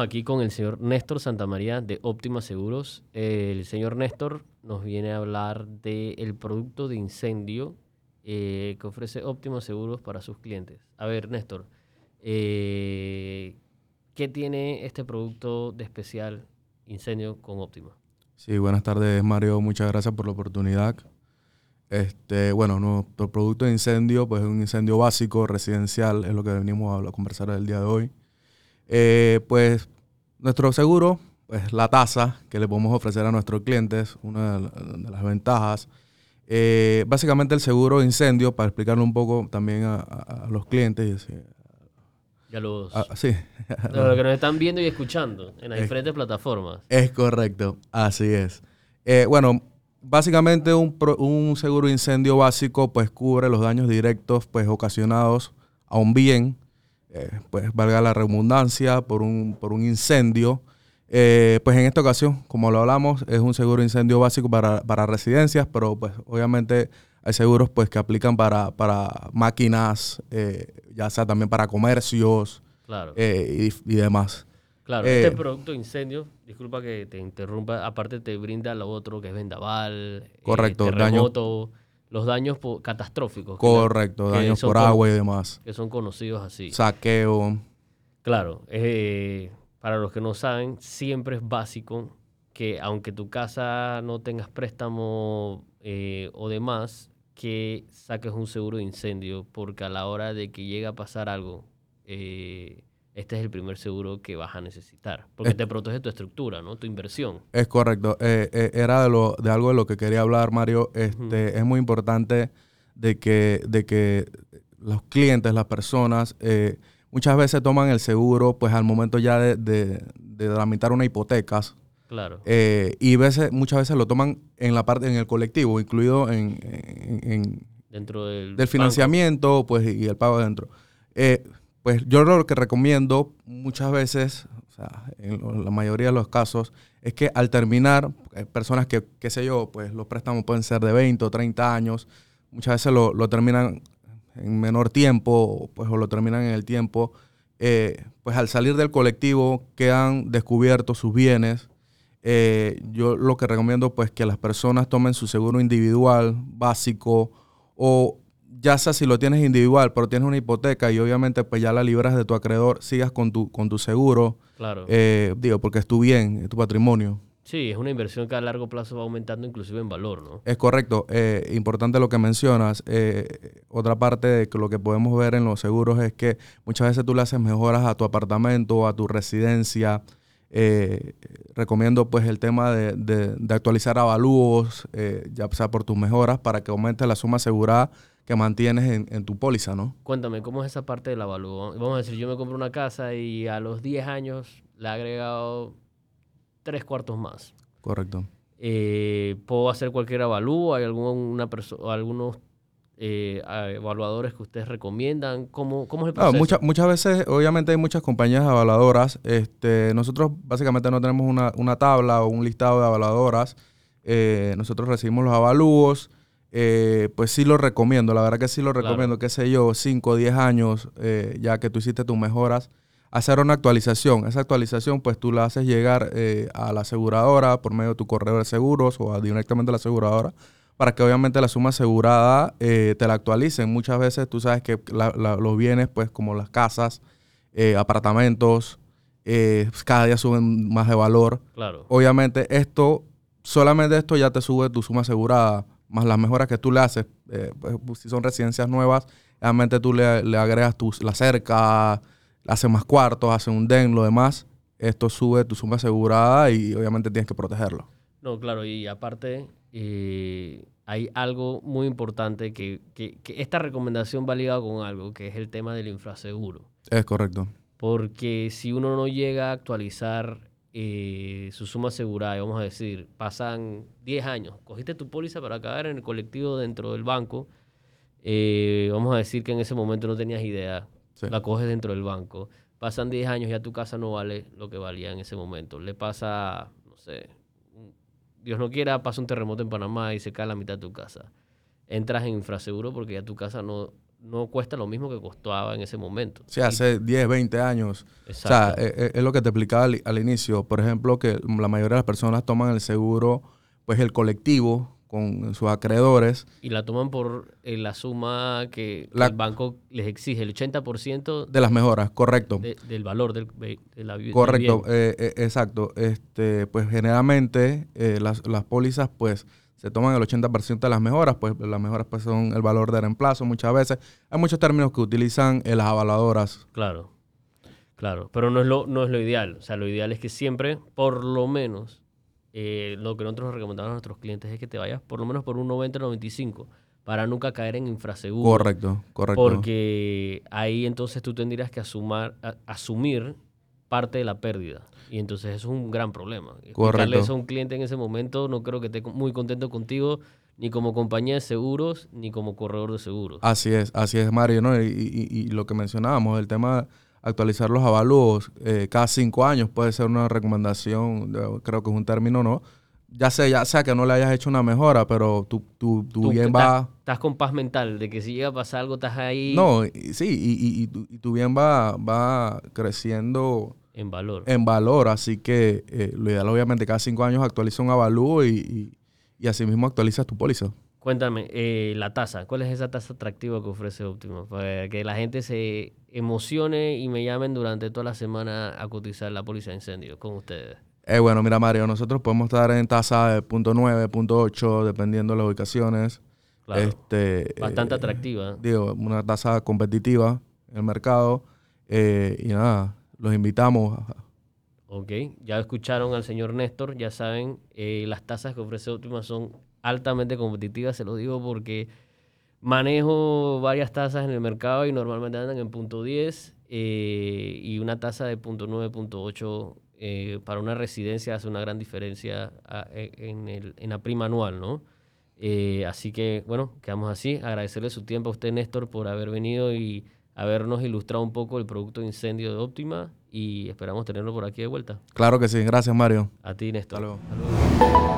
Aquí con el señor Néstor Santamaría de Óptima Seguros. El señor Néstor nos viene a hablar del producto de incendio eh, que ofrece Óptima Seguros para sus clientes. A ver, Néstor, eh, ¿qué tiene este producto de especial incendio con Óptima? Sí, buenas tardes Mario, muchas gracias por la oportunidad. Este, bueno, nuestro producto de incendio pues es un incendio básico, residencial, es lo que venimos a conversar el día de hoy. Eh, pues nuestro seguro, pues la tasa que le podemos ofrecer a nuestros clientes, una de, las ventajas. Eh, básicamente el seguro de incendio, para explicarlo un poco también a, los clientes. Y a los, sí. los que nos están viendo y escuchando en las diferentes plataformas. Es correcto, así es. Eh, bueno, básicamente un, un, seguro de incendio básico pues cubre los daños directos pues ocasionados a un bien eh, pues valga la redundancia, por un, por un incendio. Eh, pues en esta ocasión, como lo hablamos, es un seguro de incendio básico para, residencias, pero pues obviamente hay seguros pues que aplican para, para máquinas, eh, ya sea también para comercios y, demás. Claro, este producto de incendio, disculpa que te interrumpa, aparte te brinda lo otro que es vendaval, correcto, terremoto, los daños catastróficos. Correcto, daños por agua y demás. Que son conocidos así. Saqueo. Claro, eh, para los que no saben, siempre es básico que aunque tu casa no tengas préstamo eh, o demás, que saques un seguro de incendio, porque a la hora de que llegue a pasar algo, eh, este es el primer seguro que vas a necesitar, porque te protege tu estructura, ¿no? Tu inversión. Es correcto. Eh, eh, era de, lo, de algo de lo que quería hablar, Mario. Este, Es muy importante de que, de que los clientes, las personas, eh, muchas veces toman el seguro pues al momento ya de, de, de tramitar una hipoteca. Claro. y veces, muchas veces lo toman en la parte, en el colectivo, incluido en, dentro del, del financiamiento, pues, y el pago dentro. Pues yo lo que recomiendo muchas veces, o sea, en la mayoría de los casos, es que al terminar, personas que, qué sé yo, pues los préstamos pueden ser de 20 o 30 años, muchas veces lo, terminan en menor tiempo, pues o lo terminan en el tiempo, eh, pues al salir del colectivo quedan descubiertos sus bienes. Eh, yo lo que recomiendo pues que las personas tomen su seguro individual, básico, o ya sea si lo tienes individual, pero tienes una hipoteca y obviamente pues ya la libras de tu acreedor, sigas con tu, con tu seguro. Claro. Eh, digo, porque es tu bien, es tu patrimonio. Sí, es una inversión que a largo plazo va aumentando inclusive en valor, ¿no? Es correcto. Eh, importante lo que mencionas. Eh, otra parte de lo que podemos ver en los seguros es que muchas veces tú le haces mejoras a tu apartamento, a tu residencia. recomiendo pues el tema de, de actualizar avalúos, ya sea por tus mejoras, para que aumente la suma asegurada que mantienes en, tu póliza, ¿no? Cuéntame, ¿cómo es esa parte del avalúo? Vamos a decir, yo me compro una casa y a los 10 años le he agregado tres cuartos más. Correcto. Eh, ¿Puedo hacer cualquier avalúo? ¿Hay alguna algunos eh, evaluadores que ustedes recomiendan? ¿Cómo, cómo es el proceso? muchas, muchas veces, obviamente hay muchas compañías evaluadoras. Este, nosotros básicamente no tenemos una, tabla o un listado de evaluadoras. Eh, nosotros recibimos los avalúos. Eh, pues sí lo recomiendo, la verdad que sí lo recomiendo, qué sé yo, 5 o 10 años, eh, ya que tú hiciste tus mejoras, hacer una actualización. Esa actualización pues tú la haces llegar eh, a la aseguradora por medio de tu correo de seguros o directamente a la aseguradora para que obviamente la suma asegurada te la actualicen. Muchas veces tú sabes que los bienes pues como las casas, apartamentos, pues, cada día suben más de valor. Claro. Obviamente esto, solamente esto ya te sube tu suma asegurada más las mejoras que tú le haces, eh, pues, pues, si son residencias nuevas, realmente tú le, agregas tus, la cerca, hace más cuartos, hace un den, lo demás, esto sube tu suma asegurada y obviamente tienes que protegerlo. No, claro, y aparte eh, hay algo muy importante que, que, que, esta recomendación va ligada con algo, que es el tema del infraseguro. Es correcto. Porque si uno no llega a actualizar eh, su suma asegurada, vamos a decir, pasan 10 años, cogiste tu póliza para caer en el colectivo dentro del banco, eh, vamos a decir que en ese momento no tenías idea, la coges dentro del banco, pasan 10 años, ya tu casa no vale lo que valía en ese momento, le pasa, no sé, Dios no quiera, pasa un terremoto en Panamá y se cae la mitad de tu casa. Entras en infraseguro porque ya tu casa no, no cuesta lo mismo que costaba en ese momento. Sí, hace 10, 20 años. Exacto. O sea, eh, eh, es, lo que te explicaba al, inicio. Por ejemplo, que la mayoría de las personas toman el seguro, pues el colectivo con sus acreedores. Y la toman por eh, la suma que, el banco les exige, el 80% de las mejoras, correcto. del valor del, de la vivienda. Correcto, exacto. Este, pues generalmente las, las pólizas, pues se toman el 80% de las mejoras, pues las mejoras pues son el valor de reemplazo muchas veces. Hay muchos términos que utilizan las avaladoras. Claro, claro, pero no es, lo, no es lo ideal. O sea, lo ideal es que siempre, por lo menos, eh, lo que nosotros recomendamos a nuestros clientes es que te vayas por lo menos por un 90-95 para nunca caer en infraseguro. Correcto, correcto. Porque ahí entonces tú tendrías que asumar, asumir parte de la pérdida. Y entonces es un gran problema. Explicarle eso a un cliente en ese momento no creo que esté muy contento contigo, ni como compañía de seguros, ni como corredor de seguros. Así es, así es, Mario. ¿no? Y, lo que mencionábamos, el tema de actualizar los avalúos eh, cada cinco años puede ser una recomendación, creo que es un término, ¿no? Ya sea, ya sea que no le hayas hecho una mejora, pero tú, tú, tú, bien va... Estás con paz mental de que si llega a pasar algo, estás ahí... No, sí, y, y, tu bien va, va creciendo en valor. En valor, así que eh, lo ideal obviamente cada cinco años actualiza un avalúo y, y, así mismo actualizas tu póliza. Cuéntame, eh, la tasa, ¿cuál es esa tasa atractiva que ofrece Optima? Para que la gente se emocione y me llamen durante toda la semana a cotizar la póliza de incendio con ustedes. Eh, bueno, mira Mario, nosotros podemos estar en tasa de punto .9, punto .8, dependiendo de las ubicaciones. Claro, este, bastante atractiva. Digo, una tasa competitiva en el mercado. y nada, los invitamos. Ok, ya escucharon al señor Néstor, ya saben, eh, las tasas que ofrece Optima son altamente competitivas, se lo digo porque manejo varias tasas en el mercado y normalmente andan en punto 10 eh, y una tasa de punto 9, punto 8 eh, para una residencia hace una gran diferencia e, en, el, en, la prima anual, ¿no? así que, bueno, quedamos así. Agradecerle su tiempo a usted, Néstor, por haber venido y habernos ilustrado un poco el producto de incendio de Optima y esperamos tenerlo por aquí de vuelta. Claro que sí, gracias Mario. A ti, Néstor. Hasta luego.